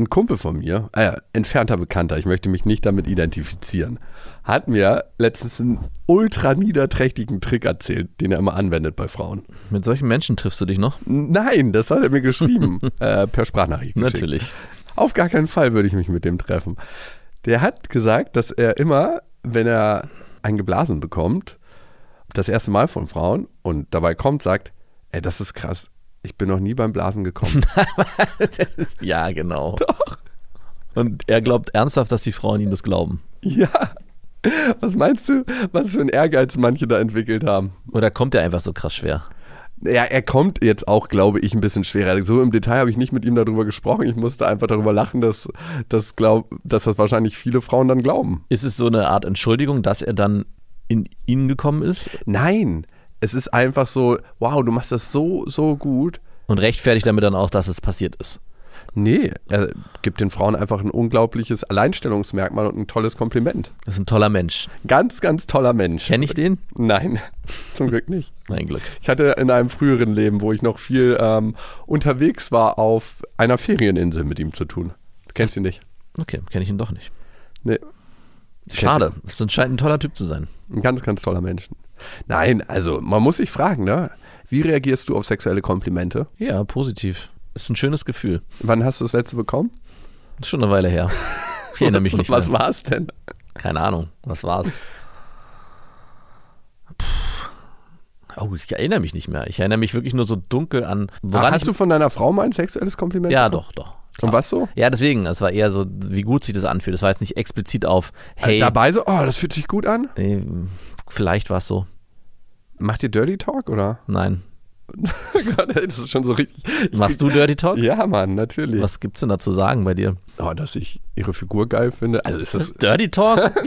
Ein Kumpel von mir, äh, entfernter Bekannter, ich möchte mich nicht damit identifizieren, hat mir letztens einen ultra niederträchtigen Trick erzählt, den er immer anwendet bei Frauen. Mit solchen Menschen triffst du dich noch? Nein, das hat er mir geschrieben, äh, per Sprachnachricht. geschickt. Natürlich. Auf gar keinen Fall würde ich mich mit dem treffen. Der hat gesagt, dass er immer, wenn er ein Geblasen bekommt, das erste Mal von Frauen und dabei kommt, sagt, ey, das ist krass. Ich bin noch nie beim Blasen gekommen. Ist, ja, genau. Doch. Und er glaubt ernsthaft, dass die Frauen ihm das glauben. ja. Was meinst du, was für ein Ehrgeiz manche da entwickelt haben? Oder kommt er einfach so krass schwer? Ja, er kommt jetzt auch, glaube ich, ein bisschen schwerer. So im Detail habe ich nicht mit ihm darüber gesprochen. Ich musste einfach darüber lachen, dass, dass, glaub, dass das wahrscheinlich viele Frauen dann glauben. Ist es so eine Art Entschuldigung, dass er dann in ihn gekommen ist Nein, es ist einfach so, wow, du machst das so, so gut. und rechtfertigt damit dann auch, dass es passiert ist? Nee, er gibt den Frauen einfach ein unglaubliches Alleinstellungsmerkmal und ein tolles Kompliment. Das ist ein toller Mensch. Ganz, ganz toller Mensch. Kenne ich den? Nein, zum Glück nicht. Mein Glück. Ich hatte in einem früheren Leben, wo ich noch viel ähm, unterwegs war, auf einer Ferieninsel mit ihm zu tun. Du kennst ihn nicht? Okay, kenne ich ihn doch nicht. Nee. Schade. Das scheint ein toller Typ zu sein. Ein ganz, ganz toller Mensch. Nein, also man muss sich fragen, ne? Wie reagierst du auf sexuelle Komplimente? Ja, positiv. Ist ein schönes Gefühl. Wann hast du das letzte bekommen? Ist schon eine Weile her. Ich erinnere mich nicht Was mehr. war es denn? Keine Ahnung. Was war's? Puh. Oh, ich erinnere mich nicht mehr. Ich erinnere mich wirklich nur so dunkel an. Woran hast du von deiner Frau mal ein sexuelles Kompliment? ja, bekommen? doch, doch. Und was so? Ja, deswegen. Es war eher so, wie gut sich das anfühlt. Es war jetzt nicht explizit auf, hey, Dabei so, oh, das fühlt sich gut an. äh, vielleicht war es so. Macht ihr Dirty Talk oder? Nein. Gott, ey, das ist schon so richtig. ich Machst du Dirty Talk? Ja, Mann, natürlich. Was gibt's denn da zu sagen bei dir? Oh, dass ich ihre Figur geil finde. Also ist das. Dirty Talk?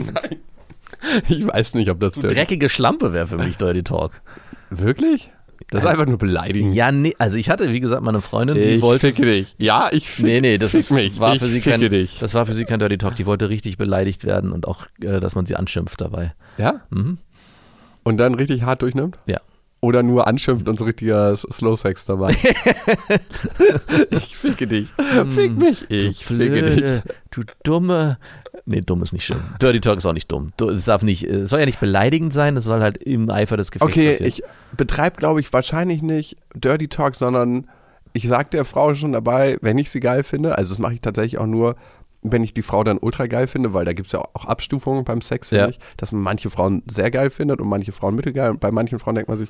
Ich weiß nicht, ob das Du Dirty dreckige Schlampe wäre für mich Dirty Talk. Wirklich? Das ist einfach nur beleidigend. Ja, nee, also ich hatte, wie gesagt, meine Freundin, die ich wollte. ficke dich. Ja, ich fick, Nee, nee, das fick ist, mich. war ich für sie ficke kein, dich. das war für sie kein Dirty Talk. Die wollte richtig beleidigt werden und auch, äh, dass man sie anschimpft dabei. Ja? Mhm. Und dann richtig hart durchnimmt? Ja. Oder nur anschimpft und so richtiger Slow Sex dabei. ich ficke dich. Fick mich. Ich ficke dich. Du dumme. Nee, dumm ist nicht schön. Dirty Talk ist auch nicht dumm. Du- Es darf nicht, es soll ja nicht beleidigend sein, es soll halt im Eifer des Gefechts Okay, passieren. ich betreibe, glaube ich, wahrscheinlich nicht Dirty Talk, sondern ich sage der Frau schon dabei, wenn ich sie geil finde, also das mache ich tatsächlich auch nur, wenn ich die Frau dann ultra geil finde, weil da gibt es ja auch Abstufungen beim Sex, finde Ja. ich, dass man manche Frauen sehr geil findet und manche Frauen mittelgeil und bei manchen Frauen denkt man sich,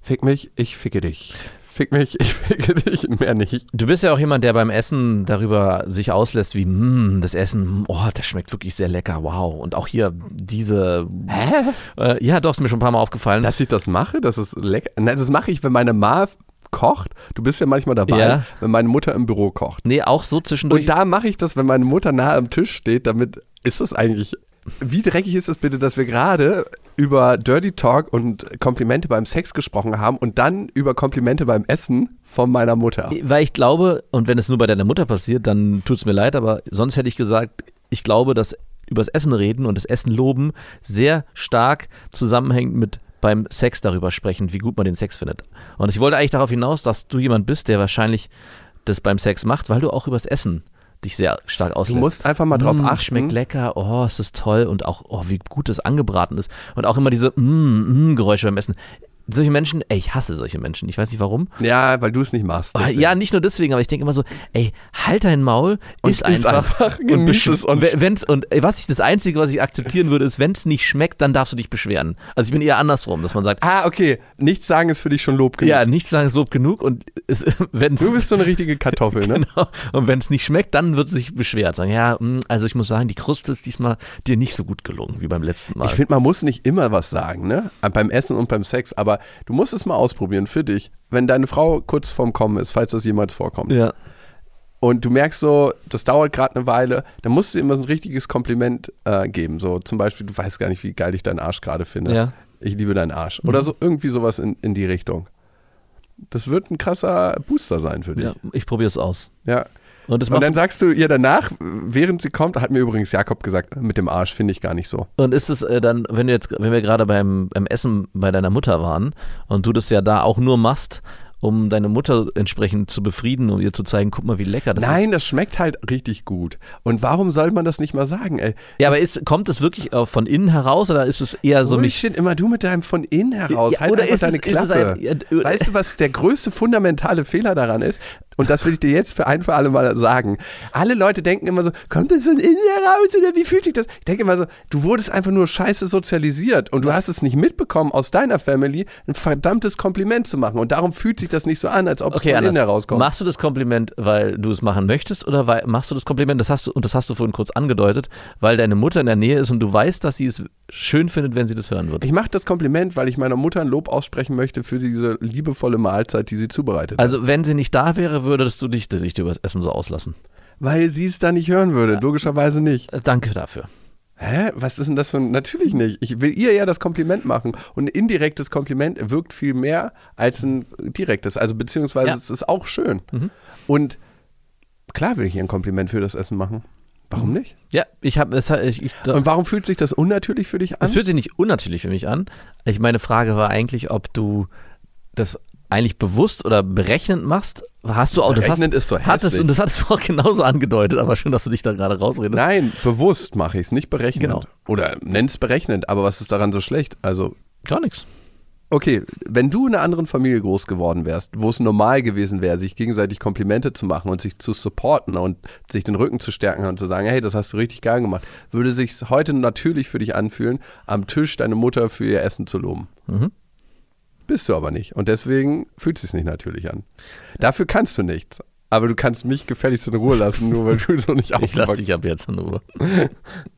fick mich, ich ficke dich. Fick mich, ich ficke dich, mehr nicht. Du bist ja auch jemand, der beim Essen darüber sich auslässt, wie, "Mm, das Essen, oh, das schmeckt wirklich sehr lecker, wow. Und auch hier diese. Hä? Äh, ja, doch, ist mir schon ein paar Mal aufgefallen. Dass ich das mache, das ist lecker. Nein, das mache ich, wenn meine Ma kocht. Du bist ja manchmal dabei, Ja. wenn meine Mutter im Büro kocht. nee, auch so zwischendurch. Und da mache ich das, wenn meine Mutter nah am Tisch steht, damit ist das eigentlich. Wie dreckig ist es bitte, dass wir gerade über Dirty Talk und Komplimente beim Sex gesprochen haben und dann über Komplimente beim Essen von meiner Mutter? Weil ich glaube, und wenn es nur bei deiner Mutter passiert, dann tut es mir leid, aber sonst hätte ich gesagt, ich glaube, dass übers Essen reden und das Essen loben sehr stark zusammenhängt mit beim Sex darüber sprechen, wie gut man den Sex findet. Und ich wollte eigentlich darauf hinaus, dass du jemand bist, der wahrscheinlich das beim Sex macht, weil du auch übers Essen dich sehr stark Du auslässt. musst einfach mal drauf Mm, achten. Schmeckt lecker, oh, es ist toll und auch, oh, wie gut das angebraten ist. Und auch immer diese mm, mm, Geräusche beim Essen. Solche Menschen, ey, ich hasse solche Menschen. Ich weiß nicht warum. Ja, weil du es nicht machst. Oh, deswegen. ja, nicht nur deswegen, aber ich denke immer so, ey, halt dein Maul, Und ist einfach, einfach, und, es und- we- wenn's, und ey, was ich das Einzige, was ich akzeptieren würde, ist, wenn es nicht schmeckt, dann darfst du dich beschweren. Also ich bin eher andersrum, dass man sagt, Ah, okay. Nichts sagen ist für dich schon Lob genug. ja, nicht sagen, es Lob genug und wenn es Du bist so eine richtige Kartoffel, ne? Genau. Und wenn es nicht schmeckt, dann wird sich beschwert. Sagen, ja, mh, also ich muss sagen, die Kruste ist diesmal dir nicht so gut gelungen wie beim letzten Mal. Ich finde, man muss nicht immer was sagen, ne? Beim Essen und beim Sex, aber du musst es mal ausprobieren für dich. Wenn deine Frau kurz vorm Kommen ist, falls das jemals vorkommt, ja. und du merkst so, das dauert gerade eine Weile, dann musst du immer so ein richtiges Kompliment äh, geben. So zum Beispiel, du weißt gar nicht, wie geil ich deinen Arsch gerade finde. Ja. ich liebe deinen Arsch. Oder Mhm. so irgendwie sowas in, in die Richtung. Das wird ein krasser Booster sein für dich. Ja, ich probiere es aus. Ja. Und Und dann sagst du ihr danach, während sie kommt, hat mir übrigens Jakob gesagt, mit dem Arsch finde ich gar nicht so. Und ist es äh, dann, wenn du jetzt, wenn wir gerade beim, beim Essen bei deiner Mutter waren und du das ja da auch nur machst, um deine Mutter entsprechend zu befrieden und ihr zu zeigen, guck mal, wie lecker das ist. Nein, das schmeckt halt richtig gut. Und warum soll man das nicht mal sagen, ey? Ja, aber ist, kommt es wirklich auch von innen heraus oder ist es eher so mich. Immer du mit deinem von innen heraus. Ja, halt oder ist deine es- ist es Klappe. ein- ja, weißt du, was der größte fundamentale Fehler daran ist? Und das will ich dir jetzt für ein für alle Mal sagen. Alle Leute denken immer so, kommt das von innen heraus oder wie fühlt sich das? Ich denke immer so, du wurdest einfach nur scheiße sozialisiert und du hast es nicht mitbekommen, aus deiner Family ein verdammtes Kompliment zu machen. Und darum fühlt sich das nicht so an, als ob Okay, es von innen herauskommt. Machst du das Kompliment, weil du es machen möchtest oder weil, machst du das Kompliment, das hast du, und das hast du vorhin kurz angedeutet, weil deine Mutter in der Nähe ist und du weißt, dass sie es schön findet, wenn sie das hören würde? Ich mache das Kompliment, weil ich meiner Mutter ein Lob aussprechen möchte für diese liebevolle Mahlzeit, die sie zubereitet hat. Also, wenn sie nicht da wäre, würdest du dich, sich über das Essen so auslassen. Weil sie es da nicht hören würde. Logischerweise nicht. Äh, Danke dafür. Hä? Was ist denn das für ein. Natürlich nicht. Ich will ihr ja das Kompliment machen. Und ein indirektes Kompliment wirkt viel mehr als ein direktes. Also, beziehungsweise Ja. es ist auch schön. Mhm. Und klar will ich ihr ein Kompliment für das Essen machen. Warum nicht? Ja, ich habe es. Ich, ich, Und warum fühlt sich das unnatürlich für dich an? Es fühlt sich nicht unnatürlich für mich an. Ich meine Frage war eigentlich, ob du das eigentlich bewusst oder berechnend machst. Hast du auch das hast, ist so hattest hässlich. und das hattest du auch genauso angedeutet, aber schön, dass du dich da gerade rausredest. Nein, bewusst mache ich es, nicht berechnend. Genau. Oder nenn's berechnend, aber was ist daran so schlecht? Also, Gar nichts. Okay, wenn du in einer anderen Familie groß geworden wärst, wo es normal gewesen wäre, sich gegenseitig Komplimente zu machen und sich zu supporten und sich den Rücken zu stärken und zu sagen, hey, das hast du richtig geil gemacht, würde sich heute natürlich für dich anfühlen, am Tisch deine Mutter für ihr Essen zu loben. Mhm. Bist du aber nicht. Und deswegen fühlt es sich nicht natürlich an. Dafür kannst du nichts. Aber du kannst mich gefälligst in Ruhe lassen, nur weil du so nicht Ich lasse aufwachst. dich ab jetzt in Ruhe.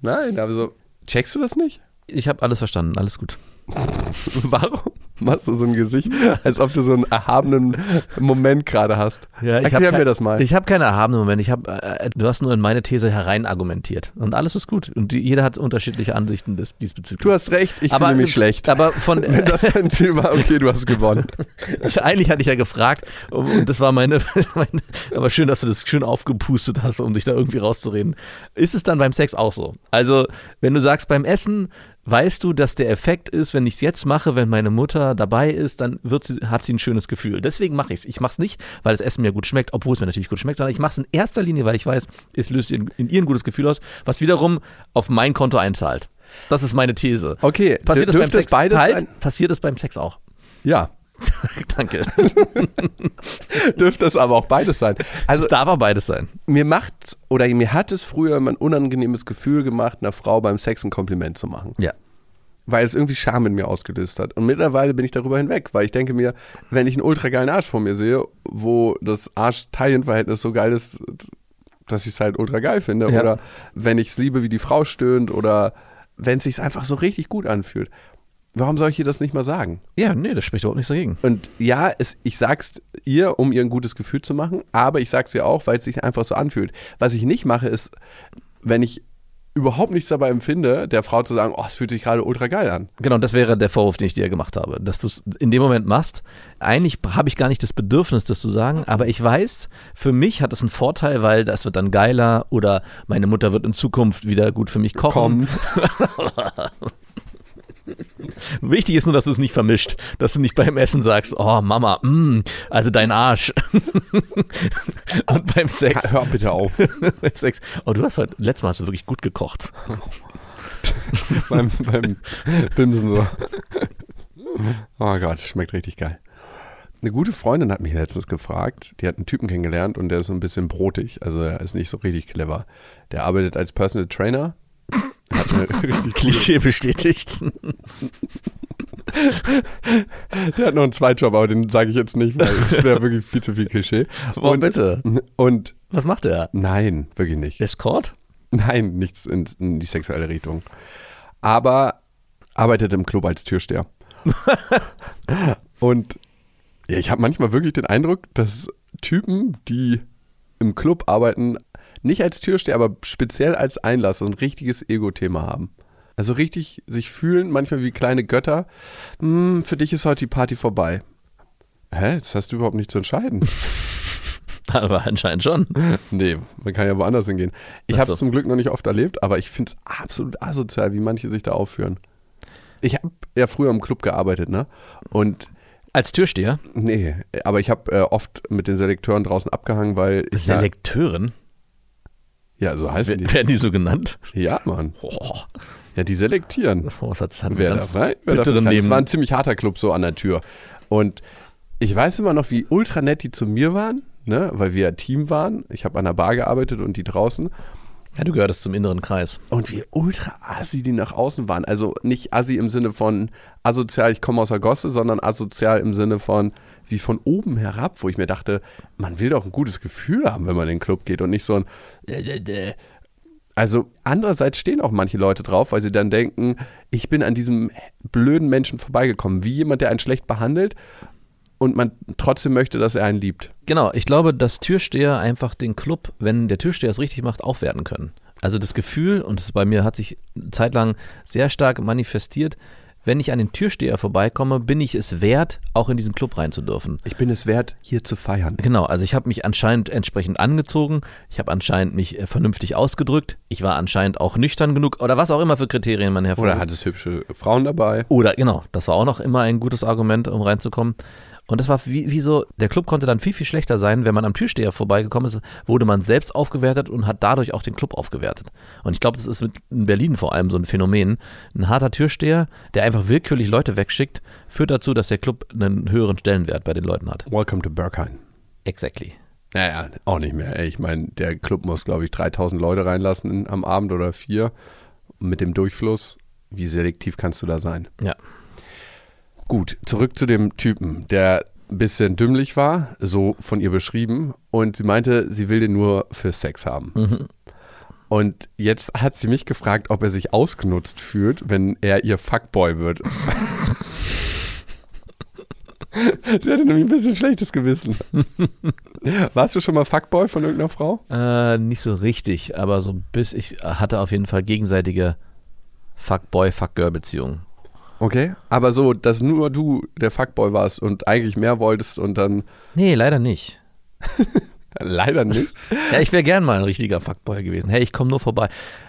Nein, aber so, checkst du das nicht? Ich habe alles verstanden, alles gut. Warum machst du so ein Gesicht, als ob du so einen erhabenen Moment gerade hast? Ja, ich Erklär mir das mal. Ich habe keine erhabenen Momente. Ich hab, äh, du hast nur in meine These herein argumentiert. Und alles ist gut. Und die, jeder hat unterschiedliche Ansichten des, diesbezüglich. du hast recht, ich aber, fühle mich schlecht. Aber von, Wenn das dein Ziel war, okay, du hast gewonnen. Eigentlich hatte ich ja gefragt und das war meine, meine, aber schön, dass du das schön aufgepustet hast, um dich da irgendwie rauszureden. Ist es dann beim Sex auch so? Also, wenn du sagst, beim Essen weißt du, dass der Effekt ist, wenn ich es jetzt mache, wenn meine Mutter dabei ist, dann wird sie, hat sie ein schönes Gefühl. Deswegen mache ich es. Ich mache es nicht, weil das Essen mir gut schmeckt, obwohl es mir natürlich gut schmeckt, sondern ich mache es in erster Linie, weil ich weiß, es löst in, in ihr ein gutes Gefühl aus, was wiederum auf mein Konto einzahlt. Das ist meine These. Okay, Passiert es beim Sex? beides halt, passiert es beim Sex auch. Ja, Danke. dürfte es aber auch beides sein. Also es darf aber beides sein. mir macht oder mir hat es früher immer ein unangenehmes Gefühl gemacht, einer Frau beim Sex ein Kompliment zu machen. Ja. Weil es irgendwie Scham in mir ausgelöst hat. Und mittlerweile bin ich darüber hinweg, weil ich denke mir, wenn ich einen ultra geilen Arsch vor mir sehe, wo das Arsch-Teilen-Verhältnis so geil ist, dass ich es halt ultra geil finde, Ja. oder wenn ich es liebe, wie die Frau stöhnt, oder wenn es sich einfach so richtig gut anfühlt. Warum soll ich ihr das nicht mal sagen? Ja, nee, das spricht überhaupt nichts dagegen. Und ja, es, ich sag's ihr, um ihr ein gutes Gefühl zu machen, aber ich sag's ihr auch, weil es sich einfach so anfühlt. Was ich nicht mache, ist, wenn ich überhaupt nichts dabei empfinde, der Frau zu sagen, oh, es fühlt sich gerade ultra geil an. Genau, das wäre der Vorwurf, den ich dir gemacht habe, dass du es in dem Moment machst. Eigentlich habe ich gar nicht das Bedürfnis, das zu sagen, aber ich weiß, für mich hat es einen Vorteil, weil das wird dann geiler oder meine Mutter wird in Zukunft wieder gut für mich kochen. Komm. Wichtig ist nur, dass du es nicht vermischt, dass du nicht beim Essen sagst, oh Mama, mm, also dein Arsch. Und beim Sex, Hör bitte auf. beim Sex, oh du hast heute, letztes Mal hast du wirklich gut gekocht. beim, beim Bimsen so. Oh Gott, schmeckt richtig geil. Eine gute Freundin hat mich letztens gefragt, die hat einen Typen kennengelernt und der ist so ein bisschen brotig, also er ist nicht so richtig clever. Der arbeitet als Personal Trainer. Hat eine Klischee bestätigt. Der hat noch einen Zweitjob, aber den sage ich jetzt nicht, weil das wäre wirklich viel zu viel Klischee. Warum und, bitte? Und Was macht er? nein, wirklich nicht. Escort? Nein, nichts in, in die sexuelle Richtung. Aber arbeitet im Club als Türsteher. und ja, ich habe manchmal wirklich den Eindruck, dass Typen, die im Club arbeiten, nicht als Türsteher, aber speziell als Einlass so ein richtiges Ego-Thema haben. Also richtig sich fühlen, manchmal wie kleine Götter. Hm, für dich ist heute die Party vorbei. Hä? Das hast du überhaupt nicht zu entscheiden. Aber anscheinend schon. nee, man kann ja woanders hingehen. Ich habe so. es zum Glück noch nicht oft erlebt, aber ich finde es absolut asozial, wie manche sich da aufführen. Ich habe ja früher im Club gearbeitet, ne? Und Als Türsteher? nee, aber ich habe äh, oft mit den Selekteuren draußen abgehangen, weil ich ja, Selekteuren? Ja, so heißen die. Werden die so genannt? Ja, Mann. Oh, Ja, die selektieren. oh das hat, Wer ganz darf rein? Wer darf rein? Neben. war ein ziemlich harter Club so an der Tür. Und ich weiß immer noch, wie ultra nett die zu mir waren, ne? weil wir ja Team waren. Ich habe an der Bar gearbeitet und die draußen. Ja, du gehörtest zum inneren Kreis. Und wie ultra assi die nach außen waren. Also nicht assi im Sinne von asozial, ich komme aus der Gosse, sondern asozial im Sinne von wie von oben herab, wo ich mir dachte, man will doch ein gutes Gefühl haben, wenn man in den Club geht und nicht so ein also andererseits stehen auch manche Leute drauf, weil sie dann denken, ich bin an diesem blöden Menschen vorbeigekommen, wie jemand, der einen schlecht behandelt und man trotzdem möchte, dass er einen liebt. Genau, ich glaube, dass Türsteher einfach den Club, wenn der Türsteher es richtig macht, aufwerten können. Also das Gefühl, und das bei mir hat sich eine Zeit lang sehr stark manifestiert, wenn ich an den Türsteher vorbeikomme, bin ich es wert, auch in diesen Club rein zu dürfen. Ich bin es wert, hier zu feiern. Genau, also ich habe mich anscheinend entsprechend angezogen, ich habe anscheinend mich äh, vernünftig ausgedrückt, ich war anscheinend auch nüchtern genug oder was auch immer für Kriterien man hervorruft. Oder hat es hübsche Frauen dabei? Oder genau, das war auch noch immer ein gutes Argument, um reinzukommen. Und das war wie, wie so, der Club konnte dann viel, viel schlechter sein, wenn man am Türsteher vorbeigekommen ist, wurde man selbst aufgewertet und hat dadurch auch den Club aufgewertet. Und ich glaube, das ist mit, in Berlin vor allem so ein Phänomen. Ein harter Türsteher, der einfach willkürlich Leute wegschickt, führt dazu, dass der Club einen höheren Stellenwert bei den Leuten hat. Welcome to Berghain. Exactly. Naja, auch nicht mehr. Ey, ich meine, der Club muss, glaube ich, 3000 Leute reinlassen in, am Abend oder vier. Mit dem Durchfluss, wie selektiv kannst du da sein? Ja. Gut, zurück zu dem Typen, der ein bisschen dümmlich war, so von ihr beschrieben. Und sie meinte, sie will den nur für Sex haben. Und jetzt hat sie mich gefragt, ob er sich ausgenutzt fühlt, wenn er ihr Fuckboy wird. sie hatte nämlich ein bisschen schlechtes Gewissen. Warst du schon mal Fuckboy von irgendeiner Frau? Äh, nicht so richtig, aber so bis ich hatte auf jeden Fall gegenseitige Fuckboy, Fuckgirl-Beziehungen. Okay, aber so, dass nur du der Fuckboy warst und eigentlich mehr wolltest und dann Nee, leider nicht. leider nicht. Ja, ich wäre gern mal ein richtiger Fuckboy gewesen. Hey, ich komme nur vorbei.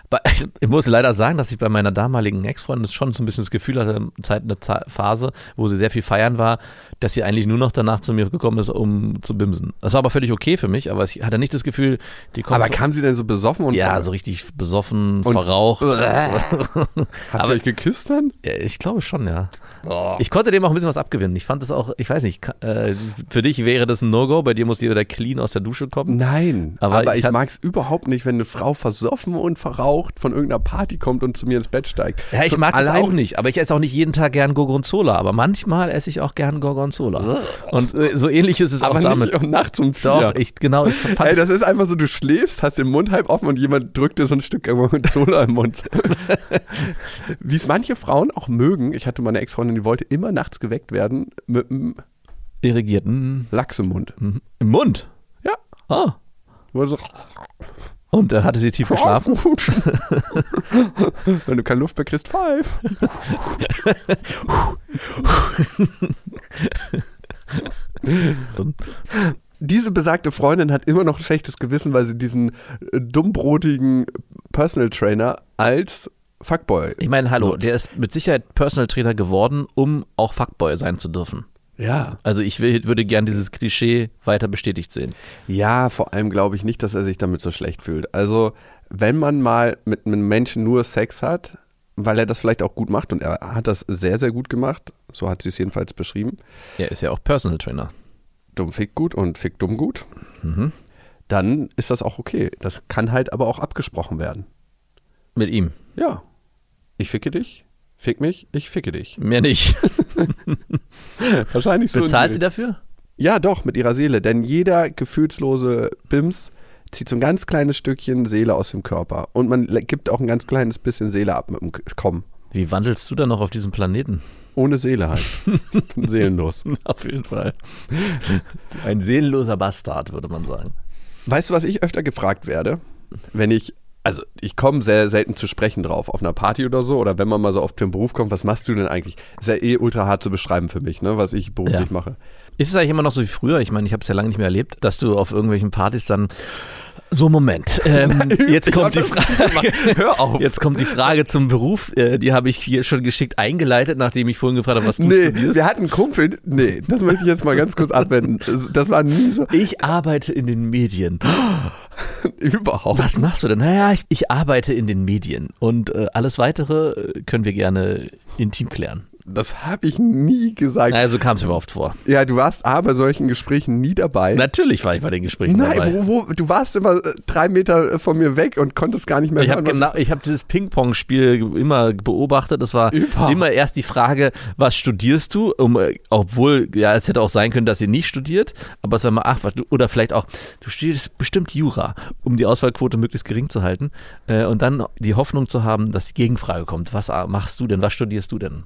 Ich muss leider sagen, dass ich bei meiner damaligen Ex-Freundin schon so ein bisschen das Gefühl hatte, Zeit, eine Phase, wo sie sehr viel feiern war, dass sie eigentlich nur noch danach zu mir gekommen ist, um zu bimsen. Das war aber völlig okay für mich, aber ich hatte nicht das Gefühl, die kommt Aber kam sie denn so besoffen und ja, so richtig besoffen, Und- verraucht. Habt aber- ihr euch geküsst dann? Ich glaube schon, ja. Ich konnte dem auch ein bisschen was abgewinnen. Ich fand das auch, ich weiß nicht, äh, für dich wäre das ein No-Go, bei dir muss jeder clean aus der Dusche kommen. Nein, Aber aber, ich ich, hat- mag es überhaupt nicht, wenn eine Frau versoffen und verraucht von irgendeiner Party kommt und zu mir ins Bett steigt. Ja, ich Schon mag das auch nicht, aber ich esse auch nicht jeden Tag gern Gorgonzola, aber manchmal esse ich auch gern Gorgonzola. Und äh, so ähnlich ist es Aber auch damit. nicht und nachts um vier. Doch, ich, genau, ich Ey, das ist einfach so, du schläfst, hast den Mund halb offen und jemand drückt dir so ein Stück Gorgonzola im Mund. Wie es manche Frauen auch mögen. Ich hatte meine Ex-Freundin, die wollte immer nachts geweckt werden mit einem irrigiert. Mhm. Lachs im Mund. Mhm. Im Mund. Ja. Ah. Wurde so, Und äh, hatte sie tief geschlafen? Wenn du keine Luft mehr kriegst, pfeif. Diese besagte Freundin hat immer noch ein schlechtes Gewissen, weil sie diesen äh, dummbrotigen Personal Trainer als Fuckboy. Ich meine, hallo, nutzt. der ist mit Sicherheit Personal Trainer geworden, um auch Fuckboy sein zu dürfen. Ja. Also ich will, würde gern dieses Klischee weiter bestätigt sehen. Ja, vor allem glaube ich nicht, dass er sich damit so schlecht fühlt. Also, wenn man mal mit einem Menschen nur Sex hat, weil er das vielleicht auch gut macht und er hat das sehr, sehr gut gemacht, so hat sie es jedenfalls beschrieben, Er ist ja auch Personal Trainer. dumm fick gut und fick dumm gut, Mhm. dann ist das auch okay. Das kann halt aber auch abgesprochen werden. Mit ihm. Ja, ich ficke dich, fick mich, ich ficke dich. Mehr nicht. Wahrscheinlich so. Bezahlt sie dafür? Ja, doch, mit ihrer Seele. Denn jeder gefühlslose Bims zieht so ein ganz kleines Stückchen Seele aus dem Körper. Und man gibt auch ein ganz kleines bisschen Seele ab mit dem Kommen. Wie wandelst du dann noch auf diesem Planeten? Ohne Seele halt. Seelenlos. Auf jeden Fall. Ein seelenloser Bastard, würde man sagen. Weißt du, was ich öfter gefragt werde, wenn ich also ich komme sehr selten zu sprechen drauf, auf einer Party oder so, oder wenn man mal so auf den Beruf kommt, was machst du denn eigentlich? Ist ja eh ultra hart zu beschreiben für mich, ne, was ich beruflich Ja. mache. Ist es eigentlich immer noch so wie früher? Ich meine, ich habe es ja lange nicht mehr erlebt, dass du auf irgendwelchen Partys dann so Moment. Ähm, jetzt kommt die Frage. Hör auf. Jetzt kommt die Frage zum Beruf. Äh, die habe ich hier schon geschickt eingeleitet, nachdem ich vorhin gefragt habe, was du Nee, studierst. wir hatten einen Kumpel, nee, das möchte ich jetzt mal ganz kurz abwenden. Das, das war nie so, Ich arbeite in den Medien. überhaupt. Was machst du denn? Naja, ich, ich arbeite in den Medien. Und äh, alles weitere äh, können wir gerne intim klären. Das habe ich nie gesagt. Naja, so kam es mir oft vor. Ja, du warst aber bei solchen Gesprächen nie dabei. Natürlich war ich bei den Gesprächen Nein, dabei. wo, wo, du warst immer äh, drei Meter äh, von mir weg und konntest gar nicht mehr Ich habe hören, was genau, ich hab dieses Ping-Pong-Spiel immer beobachtet. Das war Überhaupt. immer erst die Frage, was studierst du? Um, äh, obwohl, ja, es hätte auch sein können, dass ihr nicht studiert, aber es war mal, ach, oder vielleicht auch, du studierst bestimmt Jura, um die Auswahlquote möglichst gering zu halten. Und dann die Hoffnung zu haben, dass die Gegenfrage kommt. Was machst du denn? Was studierst du denn?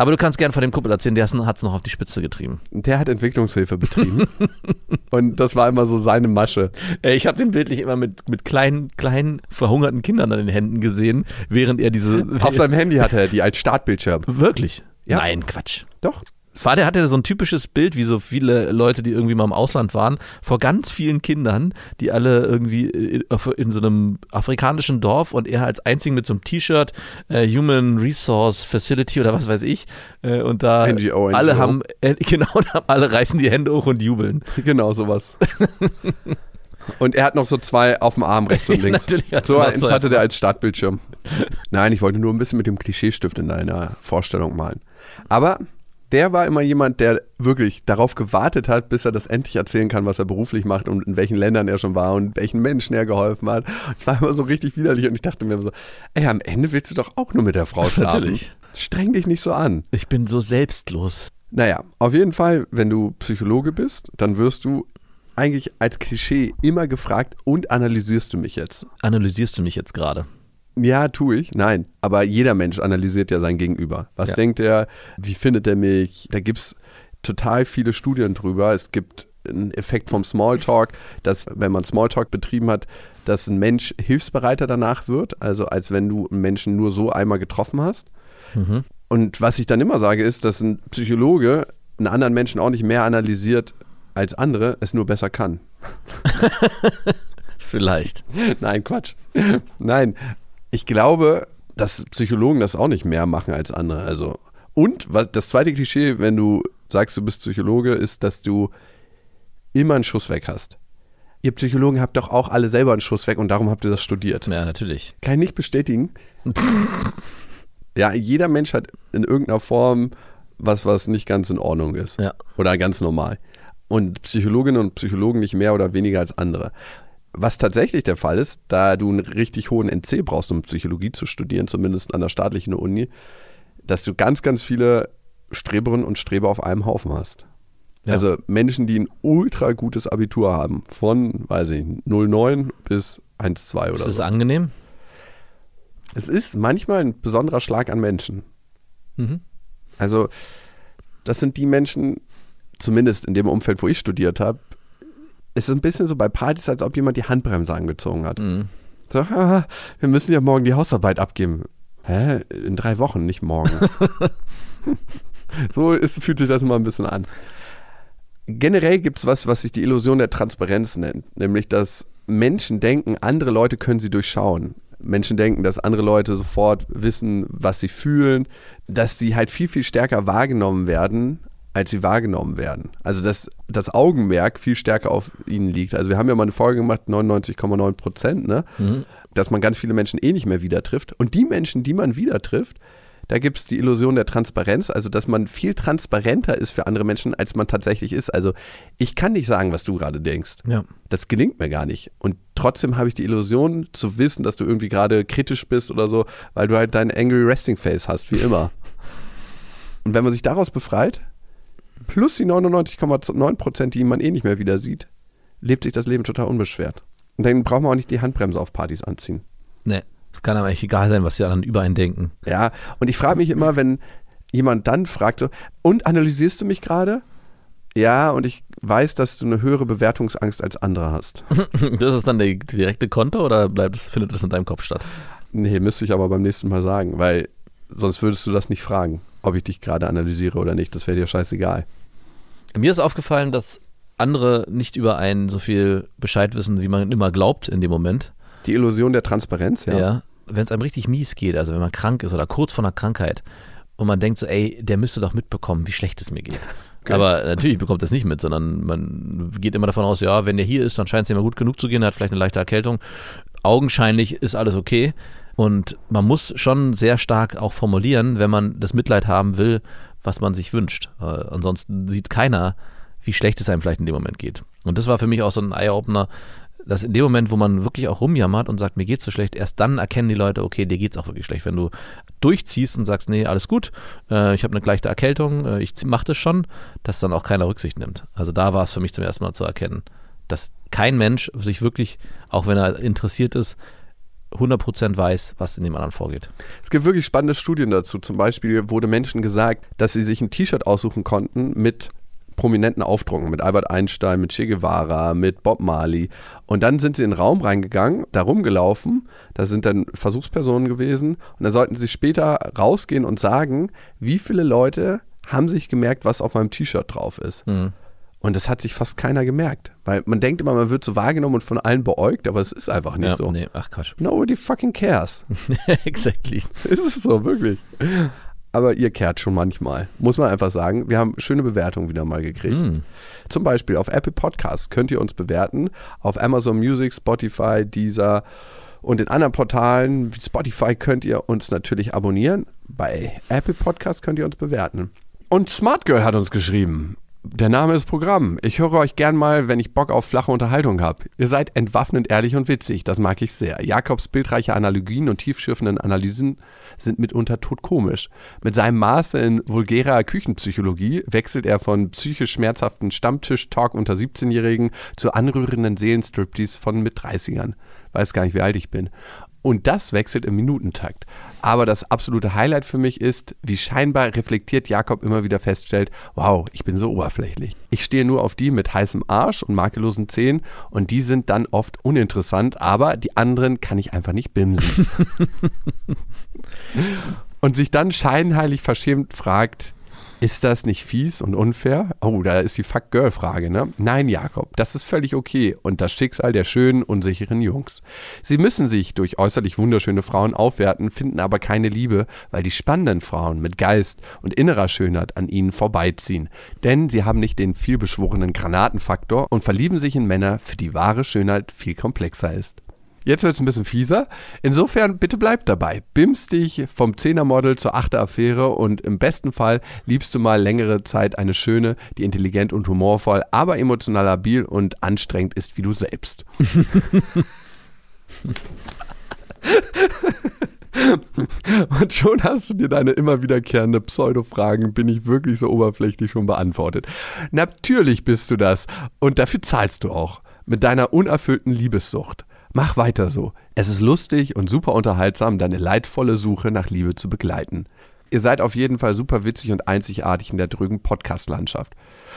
Aber du kannst gern von dem Kumpel erzählen, der hat es noch auf die Spitze getrieben. Der hat Entwicklungshilfe betrieben. und das war immer so seine Masche. Äh, Ich habe den bildlich immer mit, mit kleinen, kleinen, verhungerten Kindern an den Händen gesehen, während er diese. Auf seinem Handy hatte er die als Startbildschirm. Wirklich? Ja. Nein, Quatsch. Doch. War der hatte so ein typisches Bild, wie so viele Leute, die irgendwie mal im Ausland waren, vor ganz vielen Kindern, die alle irgendwie in, in so einem afrikanischen Dorf und er als einzigen mit so einem T-Shirt, äh, Human Resource Facility oder was weiß ich, äh, und da NGO, alle NGO. haben, äh, genau, alle reißen die Hände hoch und jubeln. Genau, sowas. und er hat noch so zwei auf dem Arm rechts und links. So eins hatte der als Startbildschirm. Nein, ich wollte nur ein bisschen mit dem Klischeestift in deiner Vorstellung malen. Aber der war immer jemand, der wirklich darauf gewartet hat, bis er das endlich erzählen kann, was er beruflich macht und in welchen Ländern er schon war und welchen Menschen er geholfen hat. Es war immer so richtig widerlich und ich dachte mir immer so, ey, am Ende willst du doch auch nur mit der Frau schlafen. Natürlich. Streng dich nicht so an. Ich bin so selbstlos. Naja, auf jeden Fall, wenn du Psychologe bist, dann wirst du eigentlich als Klischee immer gefragt und analysierst du mich jetzt? Analysierst du mich jetzt gerade? Ja, tue ich. Nein. Aber jeder Mensch analysiert ja sein Gegenüber. Was Ja. denkt er? Wie findet er mich? Da gibt es total viele Studien drüber. Es gibt einen Effekt vom Smalltalk, dass, wenn man Smalltalk betrieben hat, dass ein Mensch hilfsbereiter danach wird. Also, als wenn du einen Menschen nur so einmal getroffen hast. Mhm. Und was ich dann immer sage, ist, dass ein Psychologe einen anderen Menschen auch nicht mehr analysiert als andere, es nur besser kann. Vielleicht. Nein, Quatsch. Nein, ich glaube, dass Psychologen das auch nicht mehr machen als andere. Also und was, das zweite Klischee, wenn du sagst, du bist Psychologe, ist, dass du immer einen Schuss weg hast. Ihr Psychologen habt doch auch alle selber einen Schuss weg und darum habt ihr das studiert. Ja, natürlich. Kann ich nicht bestätigen. ja, jeder Mensch hat in irgendeiner Form was, was nicht ganz in Ordnung ist. Ja. Oder ganz normal. Und Psychologinnen und Psychologen nicht mehr oder weniger als andere. Was tatsächlich der Fall ist, da du einen richtig hohen NC brauchst, um Psychologie zu studieren, zumindest an der staatlichen Uni, dass du ganz, ganz viele Streberinnen und Streber auf einem Haufen hast. Ja. Also Menschen, die ein ultra gutes Abitur haben, von, weiß ich, 09 bis 1,2 oder Ist so. das angenehm? Es ist manchmal ein besonderer Schlag an Menschen. Mhm. Also, das sind die Menschen, zumindest in dem Umfeld, wo ich studiert habe, es ist ein bisschen so bei Partys, als ob jemand die Handbremse angezogen hat. Mhm. So, haha, wir müssen ja morgen die Hausarbeit abgeben. Hä? In drei Wochen, nicht morgen. so ist, fühlt sich das immer ein bisschen an. Generell gibt es was, was sich die Illusion der Transparenz nennt. Nämlich, dass Menschen denken, andere Leute können sie durchschauen. Menschen denken, dass andere Leute sofort wissen, was sie fühlen, dass sie halt viel, viel stärker wahrgenommen werden, als sie wahrgenommen werden. Also, dass das Augenmerk viel stärker auf ihnen liegt. Also, wir haben ja mal eine Folge gemacht, 99,9 Prozent, ne? dass man ganz viele Menschen eh nicht mehr wieder trifft. Und die Menschen, die man wieder trifft, da gibt es die Illusion der Transparenz, also dass man viel transparenter ist für andere Menschen, als man tatsächlich ist. Also ich kann nicht sagen, was du gerade denkst. Ja. Das gelingt mir gar nicht. Und trotzdem habe ich die Illusion zu wissen, dass du irgendwie gerade kritisch bist oder so, weil du halt dein Angry Resting Face hast, wie immer. Und wenn man sich daraus befreit, plus die 99,9 Prozent, die man eh nicht mehr wieder sieht, lebt sich das Leben total unbeschwert. Und dann braucht man auch nicht die Handbremse auf Partys anziehen. Nee. Es kann aber eigentlich egal sein, was die anderen über einen denken. Ja, und ich frage mich immer, wenn jemand dann fragt so, und analysierst du mich gerade? Ja, und ich weiß, dass du eine höhere Bewertungsangst als andere hast. Das ist dann der direkte Konto oder bleibt es, findet das in deinem Kopf statt? Nee, müsste ich aber beim nächsten Mal sagen, weil sonst würdest du das nicht fragen, ob ich dich gerade analysiere oder nicht. Das wäre dir scheißegal. Mir ist aufgefallen, dass andere nicht über einen so viel Bescheid wissen, wie man immer glaubt in dem Moment. Die Illusion der Transparenz, ja. Ja. Wenn es einem richtig mies geht, also wenn man krank ist oder kurz vor einer Krankheit und man denkt so, ey, der müsste doch mitbekommen, wie schlecht es mir geht. Okay. Aber natürlich bekommt das nicht mit, sondern man geht immer davon aus, ja, wenn der hier ist, dann scheint es ihm gut genug zu gehen, er hat vielleicht eine leichte Erkältung. Augenscheinlich ist alles okay. Und man muss schon sehr stark auch formulieren, wenn man das Mitleid haben will, was man sich wünscht. Äh, ansonsten sieht keiner, wie schlecht es einem vielleicht in dem Moment geht. Und das war für mich auch so ein Eye-Opener, dass in dem Moment, wo man wirklich auch rumjammert und sagt, mir geht's so schlecht, erst dann erkennen die Leute, okay, dir geht's auch wirklich schlecht. Wenn du durchziehst und sagst, nee, alles gut, äh, ich habe eine leichte Erkältung, äh, ich mach das schon, dass dann auch keiner Rücksicht nimmt. Also da war es für mich zum ersten Mal zu erkennen, dass kein Mensch sich wirklich, auch wenn er interessiert ist, 100% weiß, was in dem anderen vorgeht. Es gibt wirklich spannende Studien dazu. Zum Beispiel wurde Menschen gesagt, dass sie sich ein T-Shirt aussuchen konnten mit prominenten Aufdrucken, mit Albert Einstein, mit Che Guevara, mit Bob Marley. Und dann sind sie in den Raum reingegangen, da rumgelaufen, da sind dann Versuchspersonen gewesen und dann sollten sie später rausgehen und sagen, wie viele Leute haben sich gemerkt, was auf meinem T-Shirt drauf ist. Mhm. Und das hat sich fast keiner gemerkt. Weil man denkt immer, man wird so wahrgenommen und von allen beäugt, aber es ist einfach nicht ja, so. Nee, ach Quatsch. Nobody fucking cares. exactly. ist es so, wirklich. Aber ihr kehrt schon manchmal, muss man einfach sagen. Wir haben schöne Bewertungen wieder mal gekriegt. Mm. Zum Beispiel auf Apple Podcasts könnt ihr uns bewerten. Auf Amazon Music, Spotify, Deezer und in anderen Portalen wie Spotify könnt ihr uns natürlich abonnieren. Bei Apple Podcasts könnt ihr uns bewerten. Und Smart Girl hat uns geschrieben. Der Name ist Programm. Ich höre euch gern mal, wenn ich Bock auf flache Unterhaltung habe. Ihr seid entwaffnend ehrlich und witzig, das mag ich sehr. Jakobs bildreiche Analogien und tiefschürfenden Analysen sind mitunter totkomisch. Mit seinem Maße in vulgärer Küchenpsychologie wechselt er von psychisch schmerzhaften Stammtisch-Talk unter 17-Jährigen zu anrührenden Seelenstriptease von mit 30ern. Weiß gar nicht, wie alt ich bin. Und das wechselt im Minutentakt. Aber das absolute Highlight für mich ist, wie scheinbar reflektiert Jakob immer wieder feststellt, wow, ich bin so oberflächlich. Ich stehe nur auf die mit heißem Arsch und makellosen Zähnen und die sind dann oft uninteressant, aber die anderen kann ich einfach nicht bimsen. und sich dann scheinheilig verschämt fragt, ist das nicht fies und unfair? Oh, da ist die Fuck-Girl-Frage, ne? Nein, Jakob, das ist völlig okay und das Schicksal der schönen, unsicheren Jungs. Sie müssen sich durch äußerlich wunderschöne Frauen aufwerten, finden aber keine Liebe, weil die spannenden Frauen mit Geist und innerer Schönheit an ihnen vorbeiziehen. Denn sie haben nicht den vielbeschworenen Granatenfaktor und verlieben sich in Männer, für die wahre Schönheit viel komplexer ist. Jetzt wird es ein bisschen fieser. Insofern bitte bleib dabei. Bims dich vom Zehnermodel zur Achter-Affäre und im besten Fall liebst du mal längere Zeit eine schöne, die intelligent und humorvoll, aber emotional labil und anstrengend ist wie du selbst. Und schon hast du dir deine immer wiederkehrende Pseudo-Fragen, bin ich wirklich so oberflächlich schon beantwortet. Natürlich bist du das und dafür zahlst du auch. Mit deiner unerfüllten Liebessucht. Mach weiter so. Es ist lustig und super unterhaltsam, deine leidvolle Suche nach Liebe zu begleiten. Ihr seid auf jeden Fall super witzig und einzigartig in der drüben Podcast-Landschaft.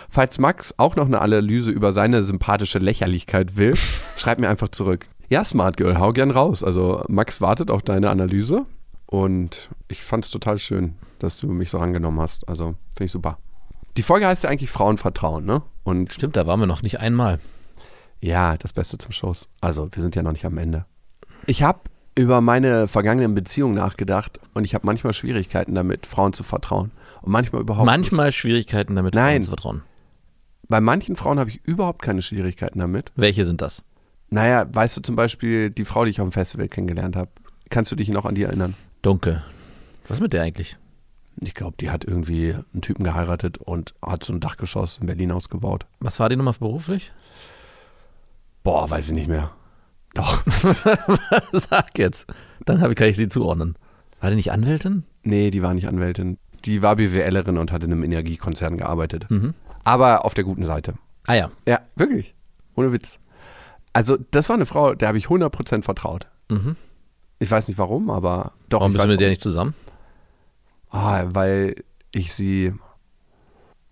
Falls Max auch noch eine Analyse über seine sympathische Lächerlichkeit will, schreibt mir einfach zurück. Ja, Smart Girl, hau gern raus. Also Max wartet auf deine Analyse und ich fand es total schön, dass du mich so angenommen hast. Also finde ich super. Die Folge heißt ja eigentlich Frauenvertrauen, ne? Und Stimmt, da waren wir noch nicht einmal. Ja, das Beste zum Schluss. Also, wir sind ja noch nicht am Ende. Ich habe über meine vergangenen Beziehungen nachgedacht und ich habe manchmal Schwierigkeiten damit, Frauen zu vertrauen. Und manchmal überhaupt nicht. Manchmal Schwierigkeiten damit, Nein. Frauen zu vertrauen. Bei manchen Frauen habe ich überhaupt keine Schwierigkeiten damit. Welche sind das? Naja, weißt du zum Beispiel die Frau, die ich auf dem Festival kennengelernt habe. Kannst du dich noch an die erinnern? Dunkel. Was ist mit der eigentlich? Ich glaube, die hat irgendwie einen Typen geheiratet und hat so ein Dachgeschoss in Berlin ausgebaut. Was war die nochmal beruflich? Boah, weiß ich nicht mehr. Doch. Sag jetzt. Dann hab ich, kann ich sie zuordnen. War die nicht Anwältin? Nee, die war nicht Anwältin. Die war BWLerin und hat in einem Energiekonzern gearbeitet. Mhm. Aber auf der guten Seite. Ah ja. Ja, wirklich. Ohne Witz. Also, das war eine Frau, der habe ich 100% vertraut. Mhm. Ich weiß nicht warum, aber doch. Warum ich bist du mit der nicht zusammen? Ah, weil ich sie.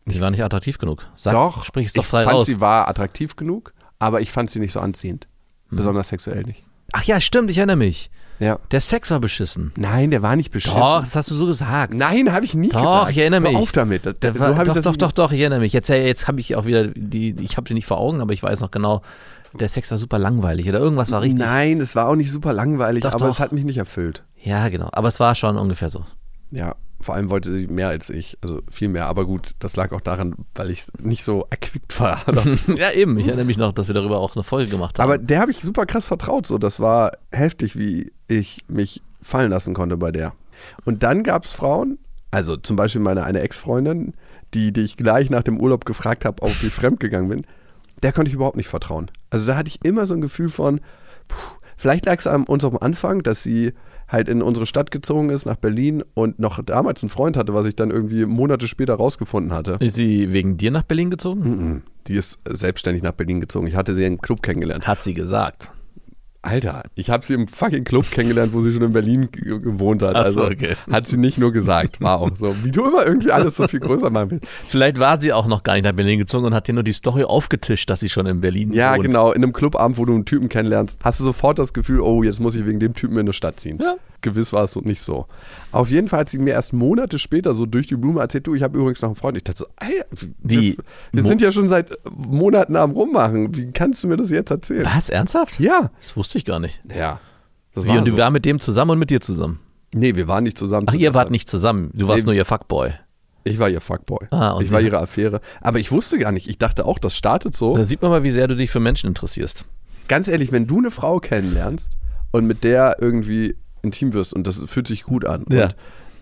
Die war nicht attraktiv genug. Sag's, doch, sprich es doch ich frei fand, raus. sie war attraktiv genug, aber ich fand sie nicht so anziehend. Hm. Besonders sexuell nicht. Ach ja, stimmt, ich erinnere mich. Ja. Der Sex war beschissen. Nein, der war nicht beschissen. Doch, das hast du so gesagt. Nein, habe ich nie Doch, gesagt. ich erinnere Hör mich. auf damit. Das, so war, ich doch, das doch, doch, doch, ich erinnere mich. Jetzt, jetzt habe ich auch wieder die, ich habe sie nicht vor Augen, aber ich weiß noch genau, der Sex war super langweilig oder irgendwas war richtig. Nein, es war auch nicht super langweilig, Doch, aber doch. es hat mich nicht erfüllt. Ja, genau. Aber es war schon ungefähr so. Ja, vor allem wollte sie mehr als ich, also viel mehr. Aber gut, das lag auch daran, weil ich nicht so erquickt war. ja, eben. Ich erinnere mich noch, dass wir darüber auch eine Folge gemacht haben. aber der habe ich super krass vertraut. So, das war heftig, wie ich mich fallen lassen konnte bei der. Und dann gab es Frauen, also zum Beispiel meine eine Ex-Freundin, die, die ich gleich nach dem Urlaub gefragt habe, ob ich fremdgegangen bin. Der konnte ich überhaupt nicht vertrauen. Also da hatte ich immer so ein Gefühl von, puh, vielleicht lag es an uns am Anfang, dass sie halt in unsere Stadt gezogen ist, nach Berlin und noch damals einen Freund hatte, was ich dann irgendwie Monate später rausgefunden hatte. ist sie wegen dir nach Berlin gezogen? Mhm. Die ist selbstständig nach Berlin gezogen. Ich hatte sie im Club kennengelernt. Hat sie gesagt. Alter, ich habe sie im fucking Club kennengelernt, wo sie schon in Berlin ge- gewohnt hat. So, also okay. hat sie nicht nur gesagt. Wow, so wie du immer irgendwie alles so viel größer machen willst. Vielleicht war sie auch noch gar nicht nach Berlin gezogen und hat dir nur die Story aufgetischt, dass sie schon in Berlin Ja, wohnt. genau. In einem Clubabend, wo du einen Typen kennenlernst, hast du sofort das Gefühl, oh, jetzt muss ich wegen dem Typen in eine Stadt ziehen. Ja. Gewiss war es so nicht so. Auf jeden Fall hat sie mir erst Monate später so durch die Blume erzählt, du, ich habe übrigens noch einen Freund. Ich dachte so, Alter, Wie? wir, Mo- sind ja schon seit Monaten am Rummachen. Wie kannst du mir das jetzt erzählen? Was? Ernsthaft? Ja. Das wusste ich gar nicht. Ja. Das Wie, und du so. war mit dem zusammen und mit dir zusammen? Nee, wir waren nicht zusammen. Ach, zu ihr wart nicht zusammen. Du warst Nee. nur ihr Fuckboy. Ich war ihr Fuckboy. Ah, und ich war ihre Affäre. Aber ich wusste gar nicht. Ich dachte auch, das startet so. Da sieht man mal, wie sehr du dich für Menschen interessierst. Ganz ehrlich, wenn du eine Frau kennenlernst und mit der irgendwie intim wirst und das fühlt sich gut an Ja. und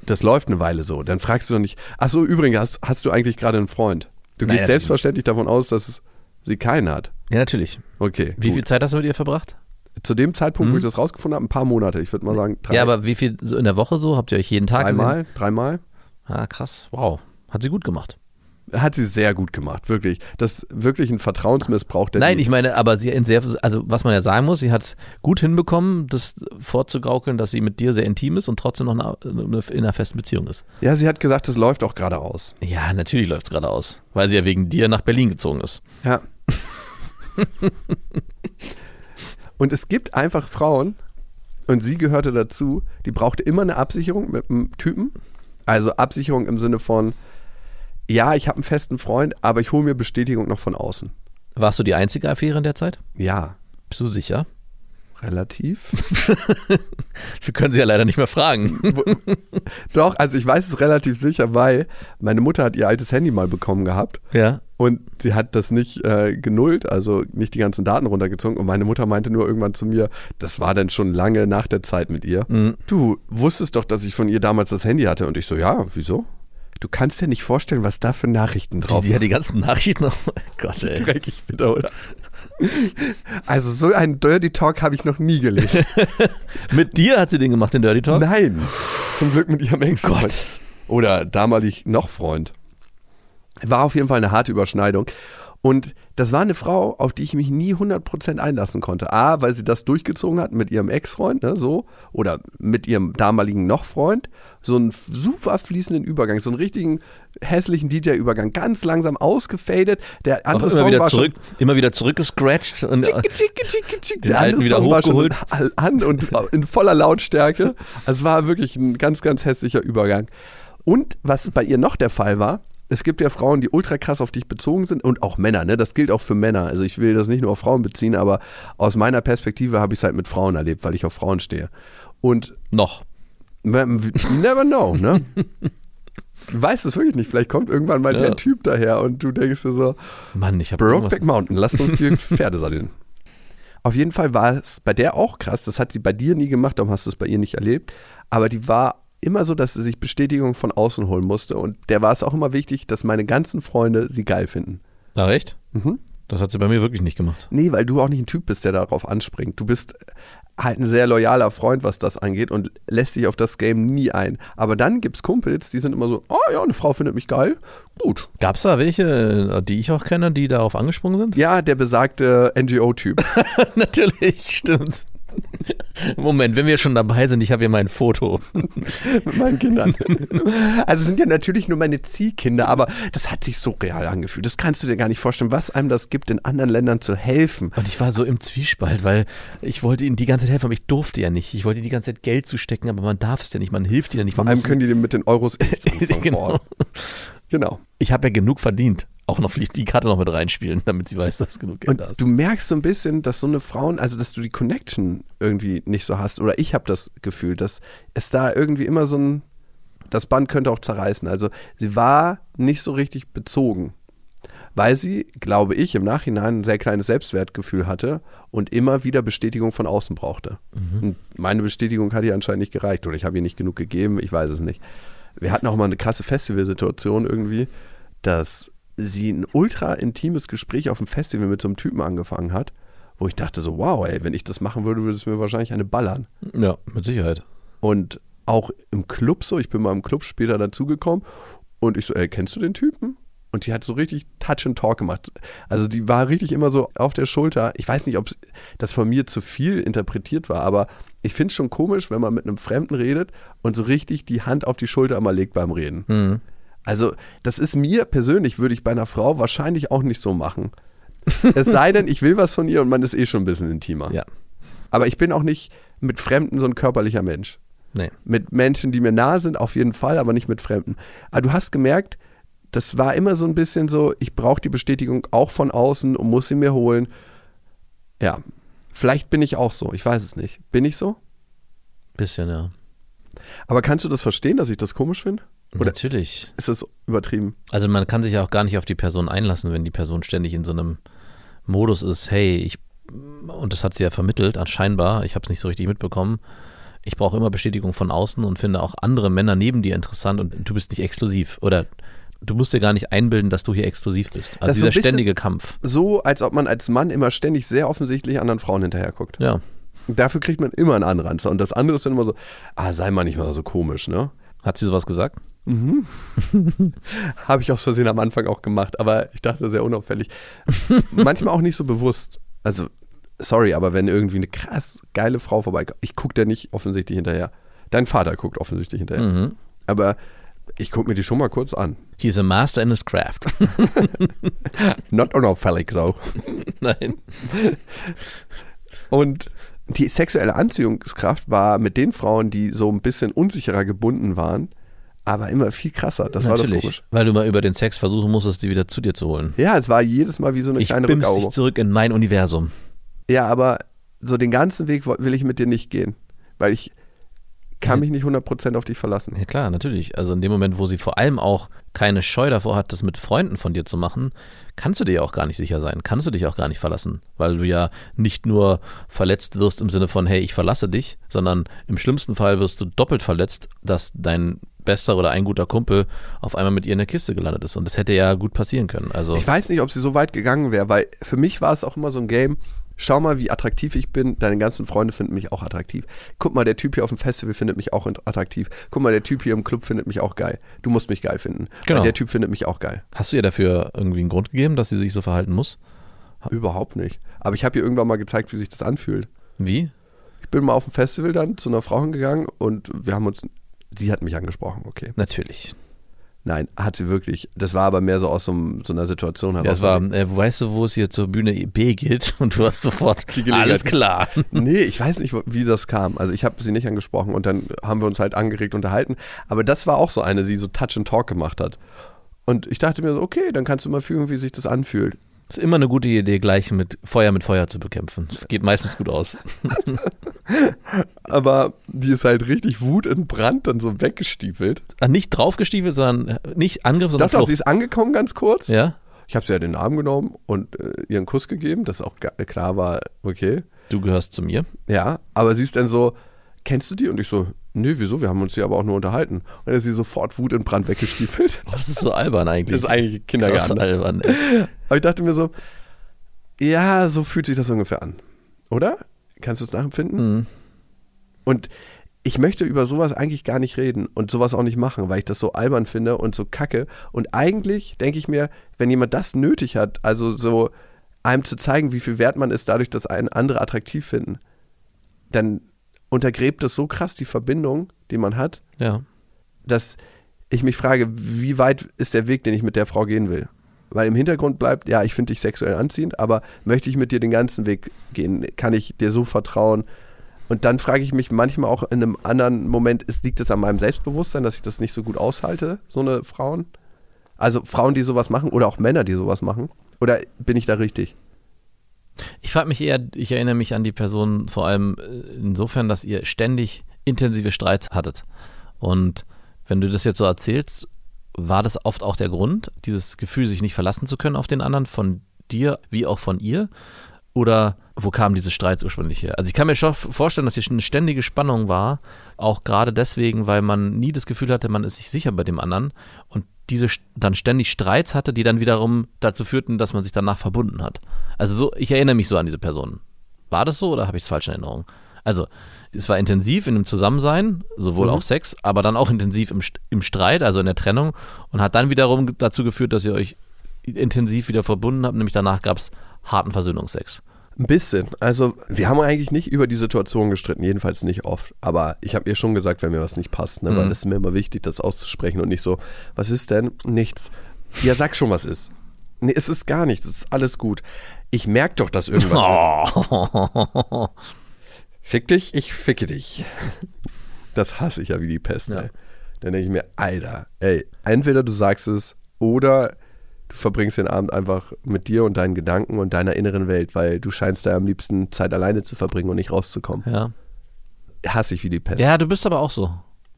das läuft eine Weile so, dann fragst du doch nicht, ach so, übrigens, hast, hast du eigentlich gerade einen Freund? Du Nein, gehst natürlich selbstverständlich davon aus, dass sie keinen hat. Ja, natürlich. Okay. Wie gut. viel Zeit hast du mit ihr verbracht? Zu dem Zeitpunkt, wo Mhm. ich das rausgefunden habe, ein paar Monate. Ich würde mal sagen, drei, Ja, aber wie viel so in der Woche so? Habt ihr euch jeden Tag zweimal, dreimal. gesehen? Ah, krass. Wow. Hat sie gut gemacht. Hat sie sehr gut gemacht, wirklich. Das ist wirklich ein Vertrauensmissbrauch. Der Nein, ich meine, aber sie in sehr, also was man ja sagen muss, sie hat es gut hinbekommen, das vorzugaukeln, dass sie mit dir sehr intim ist und trotzdem noch eine, eine, in einer festen Beziehung ist. Ja, sie hat gesagt, das läuft auch gerade aus. Ja, natürlich läuft es gerade aus, weil sie ja wegen dir nach Berlin gezogen ist. Ja. und es gibt einfach Frauen, und sie gehörte dazu, die brauchte immer eine Absicherung mit einem Typen. Also Absicherung im Sinne von, ja, ich habe einen festen Freund, aber ich hole mir Bestätigung noch von außen. Warst du die einzige Affäre in der Zeit? Ja, Bist du sicher? relativ. Wir können sie ja leider nicht mehr fragen. Doch, also ich weiß es relativ sicher, weil meine Mutter hat ihr altes Handy mal bekommen gehabt. ja. Und sie hat das nicht äh, genullt, also nicht die ganzen Daten runtergezogen. Und meine Mutter meinte nur irgendwann zu mir, das war dann schon lange nach der Zeit mit ihr. Mhm. Du wusstest doch, dass ich von ihr damals das Handy hatte. Und ich so, ja, wieso? Du kannst dir nicht vorstellen, was da für Nachrichten drauf Die, die hat die ganzen Nachrichten. Oh Gott, ey. Dreckig bitte, oder? Also so einen Dirty Talk habe ich noch nie gelesen. Mit dir hat sie den gemacht, den Dirty Talk? Nein, zum Glück mit ihrem ex Gott. Oder damalig noch Freund. War auf jeden Fall eine harte Überschneidung. Und das war eine Frau, auf die ich mich nie 100% einlassen konnte. A, weil sie das durchgezogen hat mit ihrem Ex-Freund, ne, so. Oder mit ihrem damaligen Noch-Freund. So einen super fließenden Übergang, so einen richtigen hässlichen DJ-Übergang. Ganz langsam ausgefadet. Der Auch andere immer Song wieder war zurück, immer wieder zurückgescratcht und Tschicke, tschicke, tschicke, tschicke. Den Der alten wieder Song war schon hochgeholt. an und in voller Lautstärke. Also es war wirklich ein ganz, ganz hässlicher Übergang. Und was bei ihr noch der Fall war, es gibt ja Frauen, die ultra krass auf dich bezogen sind und auch Männer, ne? Das gilt auch für Männer. Also ich will das nicht nur auf Frauen beziehen, aber aus meiner Perspektive habe ich es halt mit Frauen erlebt, weil ich auf Frauen stehe. Und noch. never know, ne? Du weißt es wirklich nicht. Vielleicht kommt irgendwann mal Ja. der Typ daher und du denkst dir so, Mann, ich habe Brokeback Mountain, lass uns die Pferde satteln. Auf jeden Fall war es bei der auch krass. Das hat sie bei dir nie gemacht, darum hast du es bei ihr nicht erlebt. Aber die war immer so, dass sie sich Bestätigung von außen holen musste. Und der war es auch immer wichtig, dass meine ganzen Freunde sie geil finden. Na recht? Mhm. Das hat sie bei mir wirklich nicht gemacht. Nee, weil du auch nicht ein Typ bist, der darauf anspringt. Du bist halt ein sehr loyaler Freund, was das angeht und lässt sich auf das Game nie ein. Aber dann gibt es Kumpels, die sind immer so, oh ja, eine Frau findet mich geil. Gut. Gab es da welche, die ich auch kenne, die darauf angesprungen sind? Ja, der besagte NGO-Typ. Natürlich, stimmt. Moment, wenn wir schon dabei sind, ich habe hier mein Foto. mit meinen Kindern. Also es sind ja natürlich nur meine Ziehkinder, aber das hat sich so real angefühlt. Das kannst du dir gar nicht vorstellen, was einem das gibt, in anderen Ländern zu helfen. Und ich war so im Zwiespalt, weil ich wollte ihnen die ganze Zeit helfen, aber ich durfte ja nicht. Ich wollte ihnen die ganze Zeit Geld zustecken, aber man darf es ja nicht, man hilft ihnen ja nicht. Vor Man allem muss- können die mit den Euros anfangen. genau. Genau. Ich habe ja genug verdient. Auch noch vielleicht die Karte noch mit reinspielen, damit sie weiß, dass genug Geld Und da ist. du merkst so ein bisschen, dass so eine Frauen, also dass du die Connection irgendwie nicht so hast. Oder ich habe das Gefühl, dass es da irgendwie immer so ein, das Band könnte auch zerreißen. Also sie war nicht so richtig bezogen. Weil sie, glaube ich, im Nachhinein ein sehr kleines Selbstwertgefühl hatte und immer wieder Bestätigung von außen brauchte. Und meine Bestätigung hat ihr anscheinend nicht gereicht oder ich habe ihr nicht genug gegeben, ich weiß es nicht. Wir hatten auch mal eine krasse Festivalsituation irgendwie, dass sie ein ultra intimes Gespräch auf dem Festival mit so einem Typen angefangen hat, wo ich dachte so, wow, ey, wenn ich das machen würde, würde es mir wahrscheinlich eine ballern. Ja, mit Sicherheit. Und auch im Club so, ich bin mal im Club später dazugekommen und ich so, ey, kennst du den Typen? Und die hat so richtig Touch and Talk gemacht. Also die war richtig immer so auf der Schulter. Ich weiß nicht, ob das von mir zu viel interpretiert war, aber ich finde es schon komisch, wenn man mit einem Fremden redet und so richtig die Hand auf die Schulter immer legt beim Reden. Mhm. Also, das ist mir persönlich, würde ich bei einer Frau wahrscheinlich auch nicht so machen. es sei denn, ich will was von ihr und man ist eh schon ein bisschen intimer. Ja. Aber ich bin auch nicht mit Fremden so ein körperlicher Mensch. Nee. Mit Menschen, die mir nahe sind, auf jeden Fall, aber nicht mit Fremden. Aber du hast gemerkt, das war immer so ein bisschen so, ich brauche die Bestätigung auch von außen und muss sie mir holen. Ja, vielleicht bin ich auch so, ich weiß es nicht. Bin ich so? Bisschen, ja. Aber kannst du das verstehen, dass ich das komisch finde? Oder Natürlich. ist das übertrieben? Also man kann sich ja auch gar nicht auf die Person einlassen, wenn die Person ständig in so einem Modus ist, hey, ich, und das hat sie ja vermittelt, scheinbar, ich habe es nicht so richtig mitbekommen, ich brauche immer Bestätigung von außen und finde auch andere Männer neben dir interessant und du bist nicht exklusiv. Oder du musst dir gar nicht einbilden, dass du hier exklusiv bist. Also Das so dieser bisschen- ständige Kampf. So, als ob man als Mann immer ständig sehr offensichtlich anderen Frauen hinterher guckt. Ja. Dafür kriegt man immer einen Anranzer. Und das andere ist dann immer so, ah, sei mal nicht mal so komisch, ne? Hat sie sowas gesagt? Habe ich aus Versehen am Anfang auch gemacht, aber ich dachte sehr unauffällig. Manchmal auch nicht so bewusst. Also, sorry, aber wenn irgendwie eine krass geile Frau vorbeikommt, ich gucke da nicht offensichtlich hinterher. Dein Vater guckt offensichtlich hinterher. Mhm. Aber ich gucke mir die schon mal kurz an. He's a master in his craft. Not unauffällig so. Nein. Und die sexuelle Anziehungskraft war mit den Frauen, die so ein bisschen unsicherer gebunden waren, aber immer viel krasser. Das war das Natürlich. komisch. Weil du mal über den Sex versuchen musstest, die wieder zu dir zu holen. Ja, es war jedes Mal wie so eine Ich kleine bimse dich Rückeroberung. zurück in mein Universum. Ja, aber so den ganzen Weg will ich mit dir nicht gehen, weil ich kann mich nicht 100% auf dich verlassen. Ja klar, natürlich. Also in dem Moment, wo sie vor allem auch keine Scheu davor hat, das mit Freunden von dir zu machen, kannst du dir ja auch gar nicht sicher sein, kannst du dich auch gar nicht verlassen, weil du ja nicht nur verletzt wirst im Sinne von, hey, ich verlasse dich, sondern im schlimmsten Fall wirst du doppelt verletzt, dass dein bester oder ein guter Kumpel auf einmal mit ihr in der Kiste gelandet ist. Und das hätte ja gut passieren können. Also Ich weiß nicht, ob sie so weit gegangen wäre, weil für mich war es auch immer so ein Game. Schau mal, wie attraktiv ich bin. Deine ganzen Freunde finden mich auch attraktiv. Guck mal, der Typ hier auf dem Festival findet mich auch attraktiv. Guck mal, der Typ hier im Club findet mich auch geil. Du musst mich geil finden. Genau. Weil der Typ findet mich auch geil. hast du ihr dafür irgendwie einen Grund gegeben, dass sie sich so verhalten muss? Überhaupt nicht. Aber ich habe ihr irgendwann mal gezeigt, wie sich das anfühlt. Wie? Ich bin mal auf dem Festival dann zu einer Frau hingegangen und wir haben uns. Sie hat mich angesprochen, okay. Natürlich. Nein, hat sie wirklich. Das war aber mehr so aus so, so einer Situation heraus. Ja, es war, äh, weißt du, wo es hier zur Bühne B geht? Und du hast sofort, alles klar. Nee, ich weiß nicht, wie das kam. Also ich habe sie nicht angesprochen und dann haben wir uns halt angeregt unterhalten. Aber das war auch so eine, die so Touch and Talk gemacht hat. Und ich dachte mir so, okay, dann kannst du mal fühlen, wie sich das anfühlt. Ist immer eine gute Idee, gleich mit Feuer mit Feuer zu bekämpfen. Das geht meistens gut aus. Aber die ist halt richtig wutentbrannt dann so weggestiefelt. Ah, Nicht draufgestiefelt, sondern äh, nicht Angriff, sondern Doch, doch, sie Flucht. ist angekommen ganz kurz. Ja? Ich habe sie ja den Arm genommen und äh, ihr einen Kuss gegeben, dass auch klar war, okay. Du gehörst zu mir. Ja, aber sie ist dann so, kennst du die? Und ich so, nö, wieso? Wir haben uns hier aber auch nur unterhalten. Und dann ist sie sofort wutentbrannt weggestiefelt. Oh, das ist so albern eigentlich. Das ist eigentlich Krass Kindergarten. ne? albern. ey. Aber ich dachte mir so, ja, so fühlt sich das ungefähr an. Oder? Kannst du es nachempfinden? Mhm. Und ich möchte über sowas eigentlich gar nicht reden und sowas auch nicht machen, weil ich das so albern finde und so kacke. Und eigentlich denke ich mir, wenn jemand das nötig hat, also so einem zu zeigen, wie viel wert man ist, dadurch, dass einen andere attraktiv finden, dann untergräbt es so krass die Verbindung, die man hat, Ja. dass ich mich frage, wie weit ist der Weg, den ich mit der Frau gehen will? Weil im Hintergrund bleibt, ja, ich finde dich sexuell anziehend, aber möchte ich mit dir den ganzen Weg gehen? Kann ich dir so vertrauen? Und dann frage ich mich manchmal auch in einem anderen Moment, ist, liegt es an meinem Selbstbewusstsein, dass ich das nicht so gut aushalte, so eine Frauen? Also Frauen, die sowas machen oder auch Männer, die sowas machen? Oder bin ich da richtig? Ich frage mich eher, ich erinnere mich an die Person vor allem äh, insofern, dass ihr ständig intensive Streits hattet. Und wenn du das jetzt so erzählst, war das oft auch der Grund, dieses Gefühl, sich nicht verlassen zu können auf den anderen, von dir wie auch von ihr? Oder wo kamen diese Streits ursprünglich her? Also ich kann mir schon vorstellen, dass hier eine ständige Spannung war, auch gerade deswegen, weil man nie das Gefühl hatte, man ist sich sicher bei dem anderen und diese dann ständig Streits hatte, die dann wiederum dazu führten, dass man sich danach verbunden hat. Also so, ich erinnere mich so an diese Person. War das so oder habe ich es falsch in Erinnerung? Also, es war intensiv in dem Zusammensein, sowohl Mhm. auch Sex, aber dann auch intensiv im, im Streit, also in der Trennung und hat dann wiederum dazu geführt, dass ihr euch intensiv wieder verbunden habt, nämlich danach gab es harten Versöhnungsex. Ein bisschen. Also, wir haben eigentlich nicht über die Situation gestritten, jedenfalls nicht oft. Aber ich habe ihr schon gesagt, wenn mir was nicht passt, ne? weil Mhm. es ist mir immer wichtig, das auszusprechen und nicht so, was ist denn? Nichts. Ja, sag schon, was ist. Nee, es ist gar nichts, es ist alles gut. Ich merke doch, dass irgendwas ist. Fick dich, ich ficke dich. Das hasse ich ja wie die Pest. Ja. Ey. Dann denke ich mir, Alter, ey, entweder du sagst es oder du verbringst den Abend einfach mit dir und deinen Gedanken und deiner inneren Welt, weil du scheinst da am liebsten Zeit alleine zu verbringen und nicht rauszukommen. Ja. Hasse ich wie die Pest. ja, du bist aber auch so.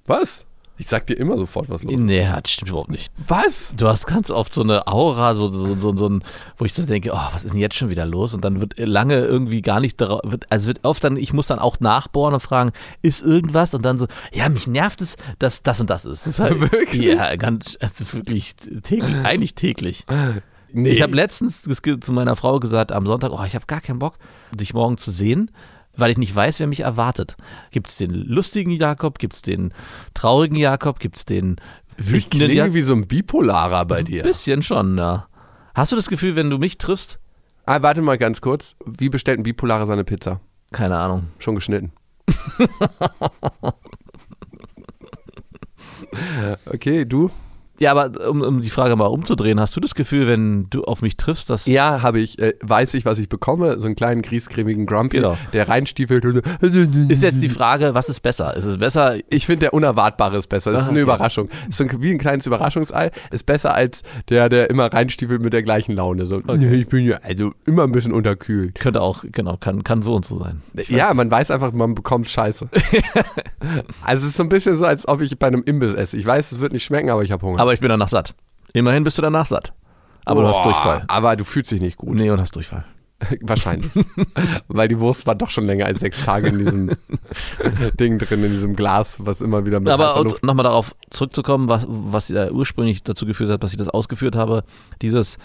Was? Ich sag dir immer sofort, was los ist. Nee, das stimmt überhaupt nicht. Was? Du hast ganz oft so eine Aura, so, so, so, so ein, wo ich so denke, oh, was ist denn jetzt schon wieder los? Und dann wird lange irgendwie gar nicht darauf, wird, also wird oft dann, ich muss dann auch nachbohren und fragen, ist irgendwas? Und dann so, ja, mich nervt es, dass das und das ist. Das ist halt, Wirklich? Ja, ganz, also wirklich täglich, eigentlich täglich. Nee. Ich habe letztens zu meiner Frau gesagt am Sonntag, oh, ich habe gar keinen Bock, dich morgen zu sehen, weil ich nicht weiß, wer mich erwartet. Gibt es den lustigen Jakob, gibt es den traurigen Jakob, gibt es den ich wütenden klinge Jakob? wie so ein Bipolarer bei Ein dir. bisschen schon, ja. Hast du das Gefühl, wenn du mich triffst? Ah, warte mal ganz kurz. Wie bestellt ein Bipolarer seine Pizza? Keine Ahnung. Schon geschnitten. okay, du? Ja, aber um, um die Frage mal umzudrehen, hast du das Gefühl, wenn du auf mich triffst, dass. Ja, habe ich. Äh, weiß ich, was ich bekomme. So einen kleinen griesgrämigen Grumpy, Genau. der reinstiefelt. Ist jetzt die Frage, was ist besser? Ist es besser, ich finde, der Unerwartbare ist besser. Das ist eine okay. Überraschung. Ist so ein, wie ein kleines Überraschungsei. Ist besser als der, der immer reinstiefelt mit der gleichen Laune. So, ich bin ja also immer ein bisschen unterkühlt. könnte auch, genau, kann, kann so und so sein. Ja, man weiß einfach, man bekommt Scheiße. also es ist so ein bisschen so, als ob ich bei einem Imbiss esse. Ich weiß, es wird nicht schmecken, aber ich habe Hunger. Aber ich bin danach satt. Immerhin bist du danach satt. Aber du hast Boah, Durchfall. Aber du fühlst dich nicht gut. Nee, und hast Durchfall. Wahrscheinlich. Weil die Wurst war doch schon länger als sechs Tage in diesem Ding drin, in diesem Glas, was immer wieder mit Aber nochmal darauf zurückzukommen, was, was da ursprünglich dazu geführt hat, dass ich das ausgeführt habe. Dieses,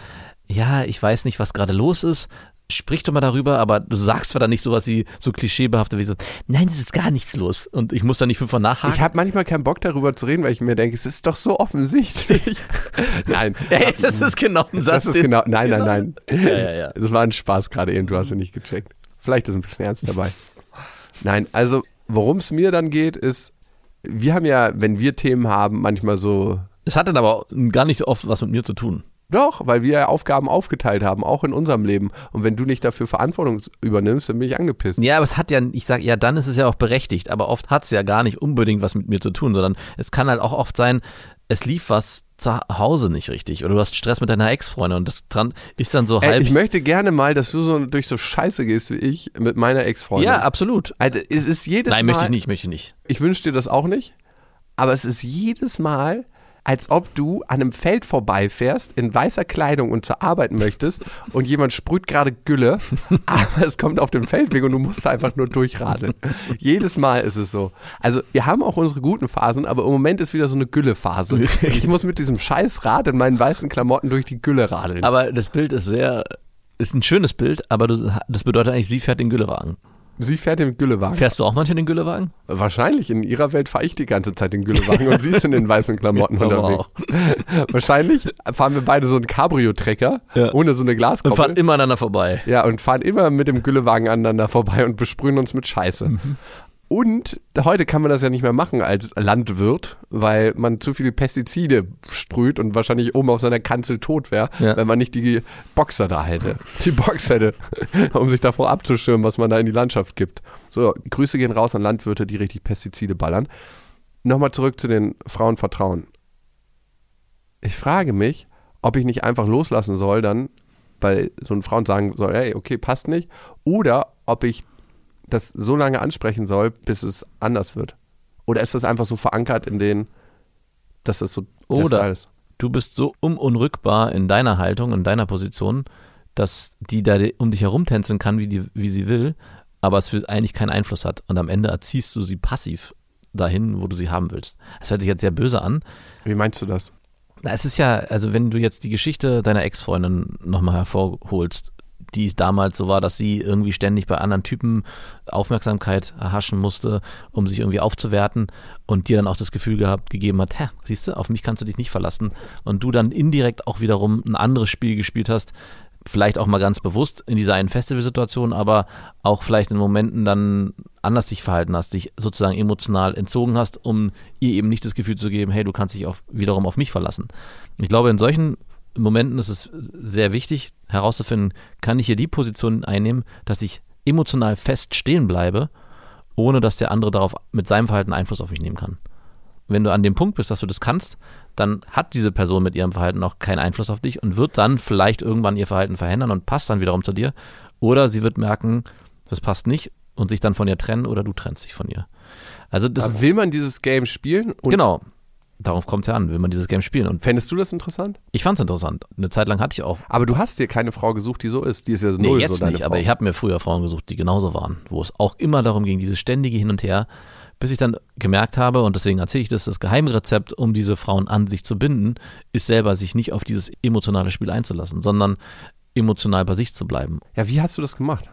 ja, ich weiß nicht, was gerade los ist. Sprich doch mal darüber, aber du sagst zwar dann nicht sowas wie so klischeebehaftet wie so, nein, es ist gar nichts los. Und ich muss da nicht fünfmal nachhaken. Ich habe manchmal keinen Bock darüber zu reden, weil ich mir denke, es ist doch so offensichtlich. nein. Ey, das ist genau ein Satz. Das ist genau. Nein, nein, nein. Ja, ja, ja. Das war ein Spaß gerade eben, du hast ihn nicht gecheckt. Vielleicht ist ein bisschen ernst dabei. Nein, also worum es mir dann geht, ist, wir haben ja, wenn wir Themen haben, manchmal so Das hat dann aber gar nicht oft was mit mir zu tun. Doch, weil wir Aufgaben aufgeteilt haben, auch in unserem Leben. Und wenn du nicht dafür Verantwortung übernimmst, dann bin ich angepisst. Ja, aber es hat ja, ich sag, ja, dann ist es ja auch berechtigt, aber oft hat es ja gar nicht unbedingt was mit mir zu tun, sondern es kann halt auch oft sein, es lief was zu Hause nicht richtig oder du hast Stress mit deiner Ex-Freundin und das dran ist dann so Ey, halb. ich möchte gerne mal, dass du so durch so Scheiße gehst wie ich mit meiner Ex-Freundin. ja, absolut. Alter, es ist jedes Nein, Mal. möchte ich nicht, möchte ich nicht. Ich wünsche dir das auch nicht. Aber es ist jedes Mal, als ob du an einem Feld vorbeifährst, in weißer Kleidung und zur Arbeit möchtest und jemand sprüht gerade Gülle, aber es kommt auf dem Feldweg und du musst einfach nur durchradeln. Jedes Mal ist es so. Also wir haben auch unsere guten Phasen, aber im Moment ist wieder so eine Gülle-Phase. Ich muss mit diesem scheiß Rad in meinen weißen Klamotten durch die Gülle radeln. Aber das Bild ist sehr, ist ein schönes Bild, aber das bedeutet eigentlich, sie fährt den Güllewagen. Sie fährt den Güllewagen. Fährst du auch manchmal den Güllewagen? Wahrscheinlich. In ihrer Welt fahre ich die ganze Zeit den Güllewagen und sie ist in den weißen Klamotten unterwegs. Wahrscheinlich fahren wir beide so einen Cabrio-Trecker Ja. ohne so eine Und Glaskoppel. fahren immer aneinander vorbei. ja, und fahren immer mit dem Güllewagen aneinander vorbei und besprühen uns mit Scheiße. Mhm. Und heute kann man das ja nicht mehr machen als Landwirt, weil man zu viele Pestizide sprüht und wahrscheinlich oben auf seiner Kanzel tot wäre, Ja. wenn man nicht die Boxer da hätte. Die Box hätte, um sich davor abzuschirmen, was man da in die Landschaft gibt. So, Grüße gehen raus an Landwirte, die richtig Pestizide ballern. Nochmal zurück zu den Frauenvertrauen. Ich frage mich, ob ich nicht einfach loslassen soll, dann bei so einen Frauen sagen soll, hey, okay, passt nicht. Oder ob ich das so lange ansprechen soll, bis es anders wird. Oder ist das einfach so verankert in den, dass das so der Oder- ist? Du bist so unrückbar in deiner Haltung, in deiner Position, dass die da um dich herumtänzeln kann, wie, die, wie sie will, aber es für eigentlich keinen Einfluss hat. Und am Ende erziehst du sie passiv dahin, wo du sie haben willst. Das hört sich jetzt sehr böse an. Wie meinst du das? Na, es ist ja, also wenn du jetzt die Geschichte deiner Ex-Freundin nochmal hervorholst, die damals so war, dass sie irgendwie ständig bei anderen Typen Aufmerksamkeit erhaschen musste, um sich irgendwie aufzuwerten und dir dann auch das Gefühl gehabt, gegeben hat, hä, siehst du, auf mich kannst du dich nicht verlassen und du dann indirekt auch wiederum ein anderes Spiel gespielt hast, vielleicht auch mal ganz bewusst in dieser einen Festivalsituation, aber auch vielleicht in Momenten dann anders dich verhalten hast, dich sozusagen emotional entzogen hast, um ihr eben nicht das Gefühl zu geben, hey, du kannst dich auf, wiederum auf mich verlassen. Ich glaube, in solchen Momenten ist es sehr wichtig herauszufinden, kann ich hier die Position einnehmen, dass ich emotional fest stehen bleibe, ohne dass der andere darauf mit seinem Verhalten Einfluss auf mich nehmen kann. Wenn du an dem Punkt bist, dass du das kannst, dann hat diese Person mit ihrem Verhalten auch keinen Einfluss auf dich und wird dann vielleicht irgendwann ihr Verhalten verändern und passt dann wiederum zu dir. Oder sie wird merken, das passt nicht und sich dann von ihr trennen oder du trennst dich von ihr. Also das, Aber will man dieses Game spielen? Und genau, darauf kommt es ja an, will man dieses Game spielen. Und Fändest du das interessant? ich fand es interessant. Eine Zeit lang hatte ich auch Aber du hast dir keine Frau gesucht, die so ist. Die ist ja Nee, null jetzt so nicht, Frau. aber ich habe mir früher Frauen gesucht, die genauso waren, wo es auch immer darum ging, dieses ständige Hin und Her, bis ich dann gemerkt habe, und deswegen erzähle ich das, das Geheimrezept, um diese Frauen an sich zu binden, ist selber, sich nicht auf dieses emotionale Spiel einzulassen, sondern emotional bei sich zu bleiben. ja, wie hast du das gemacht?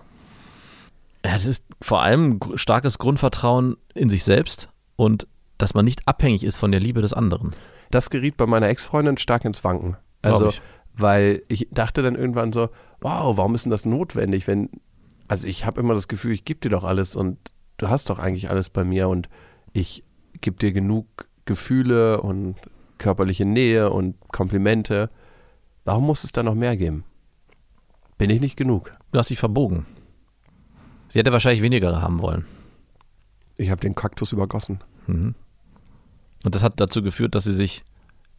Ja, das ist vor allem starkes Grundvertrauen in sich selbst und dass man nicht abhängig ist von der Liebe des anderen. Das geriet bei meiner Ex-Freundin stark ins Wanken. Also, ich. weil ich dachte dann irgendwann so, wow, warum ist denn das notwendig, wenn, also ich habe immer das Gefühl, ich gebe dir doch alles und du hast doch eigentlich alles bei mir und ich gebe dir genug Gefühle und körperliche Nähe und Komplimente. Warum muss es da noch mehr geben? Bin ich nicht genug? Du hast dich verbogen. Sie hätte wahrscheinlich weniger haben wollen. Ich habe den Kaktus übergossen. Mhm. Und das hat dazu geführt, dass sie sich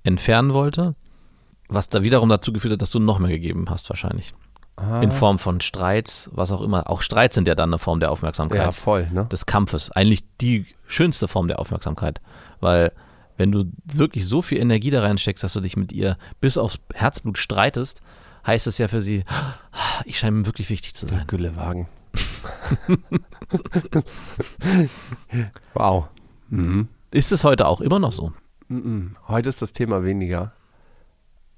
entfernen wollte, was da wiederum dazu geführt hat, dass du noch mehr gegeben hast wahrscheinlich. Ah. In Form von Streits, was auch immer. Auch Streits sind ja dann eine Form der Aufmerksamkeit, Ja, voll, ne? des Kampfes. Eigentlich die schönste Form der Aufmerksamkeit. Weil wenn du wirklich so viel Energie da reinsteckst, dass du dich mit ihr bis aufs Herzblut streitest, heißt es ja für sie, ich scheine mir wirklich wichtig zu sein. Güllewagen. wow. Mhm. Ist es heute auch immer noch so? Heute ist das Thema weniger.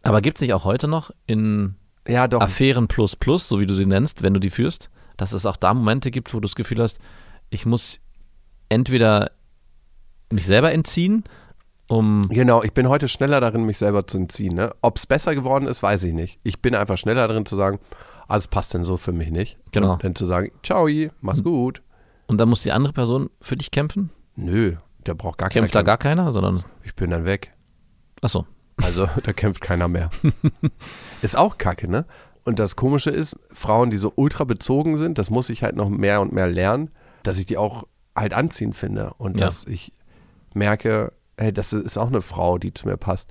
Aber gibt es nicht auch heute noch in Ja, doch. Affären plus plus, so wie du sie nennst, wenn du die führst, dass es auch da Momente gibt, wo du das Gefühl hast, ich muss entweder mich selber entziehen, um Genau, ich bin heute schneller darin, mich selber zu entziehen. Ne? Ob es besser geworden ist, weiß ich nicht. Ich bin einfach schneller darin zu sagen, alles passt denn so für mich nicht. Genau. Und dann zu sagen, ciao, mach's gut. und dann muss die andere Person für dich kämpfen. Nö, der braucht gar Kämpft da keiner. gar keiner, sondern Ich bin dann weg. achso. Also da kämpft keiner mehr. ist auch kacke, ne? Und das Komische ist, Frauen, die so ultra bezogen sind, das muss ich halt noch mehr und mehr lernen, dass ich die auch halt anziehend finde. Und Ja. dass ich merke, hey, das ist auch eine Frau, die zu mir passt.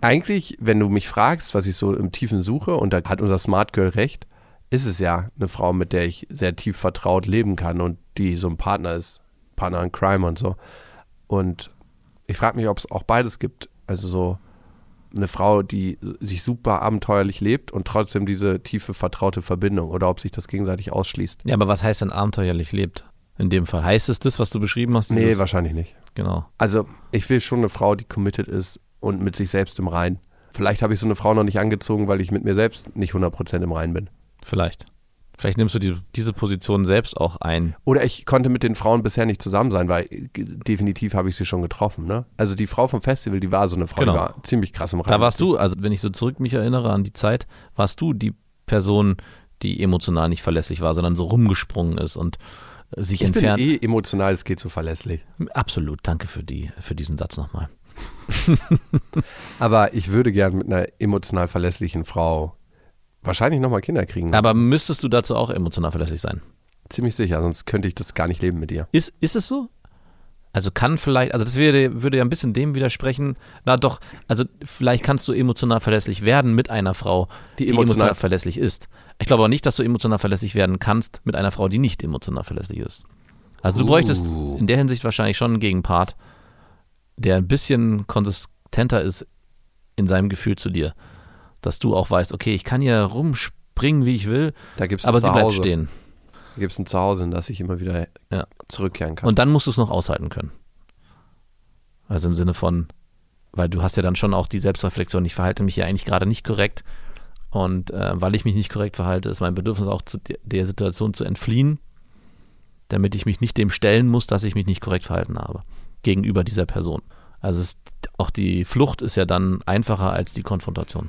Eigentlich, wenn du mich fragst, was ich so im Tiefen suche, und da hat unser Smart Girl recht, ist es ja eine Frau, mit der ich sehr tief vertraut leben kann und die so ein Partner ist, Partner in Crime und so. Und ich frage mich, ob es auch beides gibt. Also so eine Frau, die sich super abenteuerlich lebt und trotzdem diese tiefe, vertraute Verbindung oder ob sich das gegenseitig ausschließt. Ja, aber was heißt denn abenteuerlich lebt? In dem Fall. Heißt es das, was du beschrieben hast? Nee, wahrscheinlich nicht. Genau. Also ich will schon eine Frau, die committed ist und mit sich selbst im Rein. Vielleicht habe ich so eine Frau noch nicht angezogen, weil ich mit mir selbst nicht 100% im Rein bin. Vielleicht. Vielleicht nimmst du die, diese Position selbst auch ein. Oder ich konnte mit den Frauen bisher nicht zusammen sein, weil äh, definitiv habe ich sie schon getroffen. Ne? Also die Frau vom Festival, die war so eine Frau, Genau. die war ziemlich krass im Rein. Da warst du, also wenn ich so zurück mich erinnere an die Zeit, warst du die Person, die emotional nicht verlässlich war, sondern so rumgesprungen ist und sich Ich entfernt. bin eh emotional, es geht so verlässlich. Absolut, danke für, die, für diesen Satz nochmal. Aber ich würde gern mit einer emotional verlässlichen Frau wahrscheinlich nochmal Kinder kriegen. Aber müsstest du dazu auch emotional verlässlich sein? Ziemlich sicher, sonst könnte ich das gar nicht leben mit dir. Ist, ist es so? Also kann vielleicht, also das würde, würde ja ein bisschen dem widersprechen. Na doch, also vielleicht kannst du emotional verlässlich werden mit einer Frau, Die die, emotional- emotional, verlässlich ist. Ich glaube auch nicht, dass du emotional verlässlich werden kannst mit einer Frau, die nicht emotional verlässlich ist. Also du bräuchtest Uh. in der Hinsicht wahrscheinlich schon einen Gegenpart, der ein bisschen konsistenter ist in seinem Gefühl zu dir. Dass du auch weißt, okay, ich kann hier rumspringen, wie ich will, Da gibt es aber sie bleibt stehen. Da gibt es ein Zuhause, in das ich immer wieder Ja. zurückkehren kann. Und dann musst du es noch aushalten können. Also im Sinne von, weil du hast ja dann schon auch die Selbstreflexion, ich verhalte mich ja eigentlich gerade nicht korrekt. Und äh, weil ich mich nicht korrekt verhalte, ist mein Bedürfnis auch zu der, der Situation zu entfliehen, damit ich mich nicht dem stellen muss, dass ich mich nicht korrekt verhalten habe gegenüber dieser Person. Also es, auch die Flucht ist ja dann einfacher als die Konfrontation.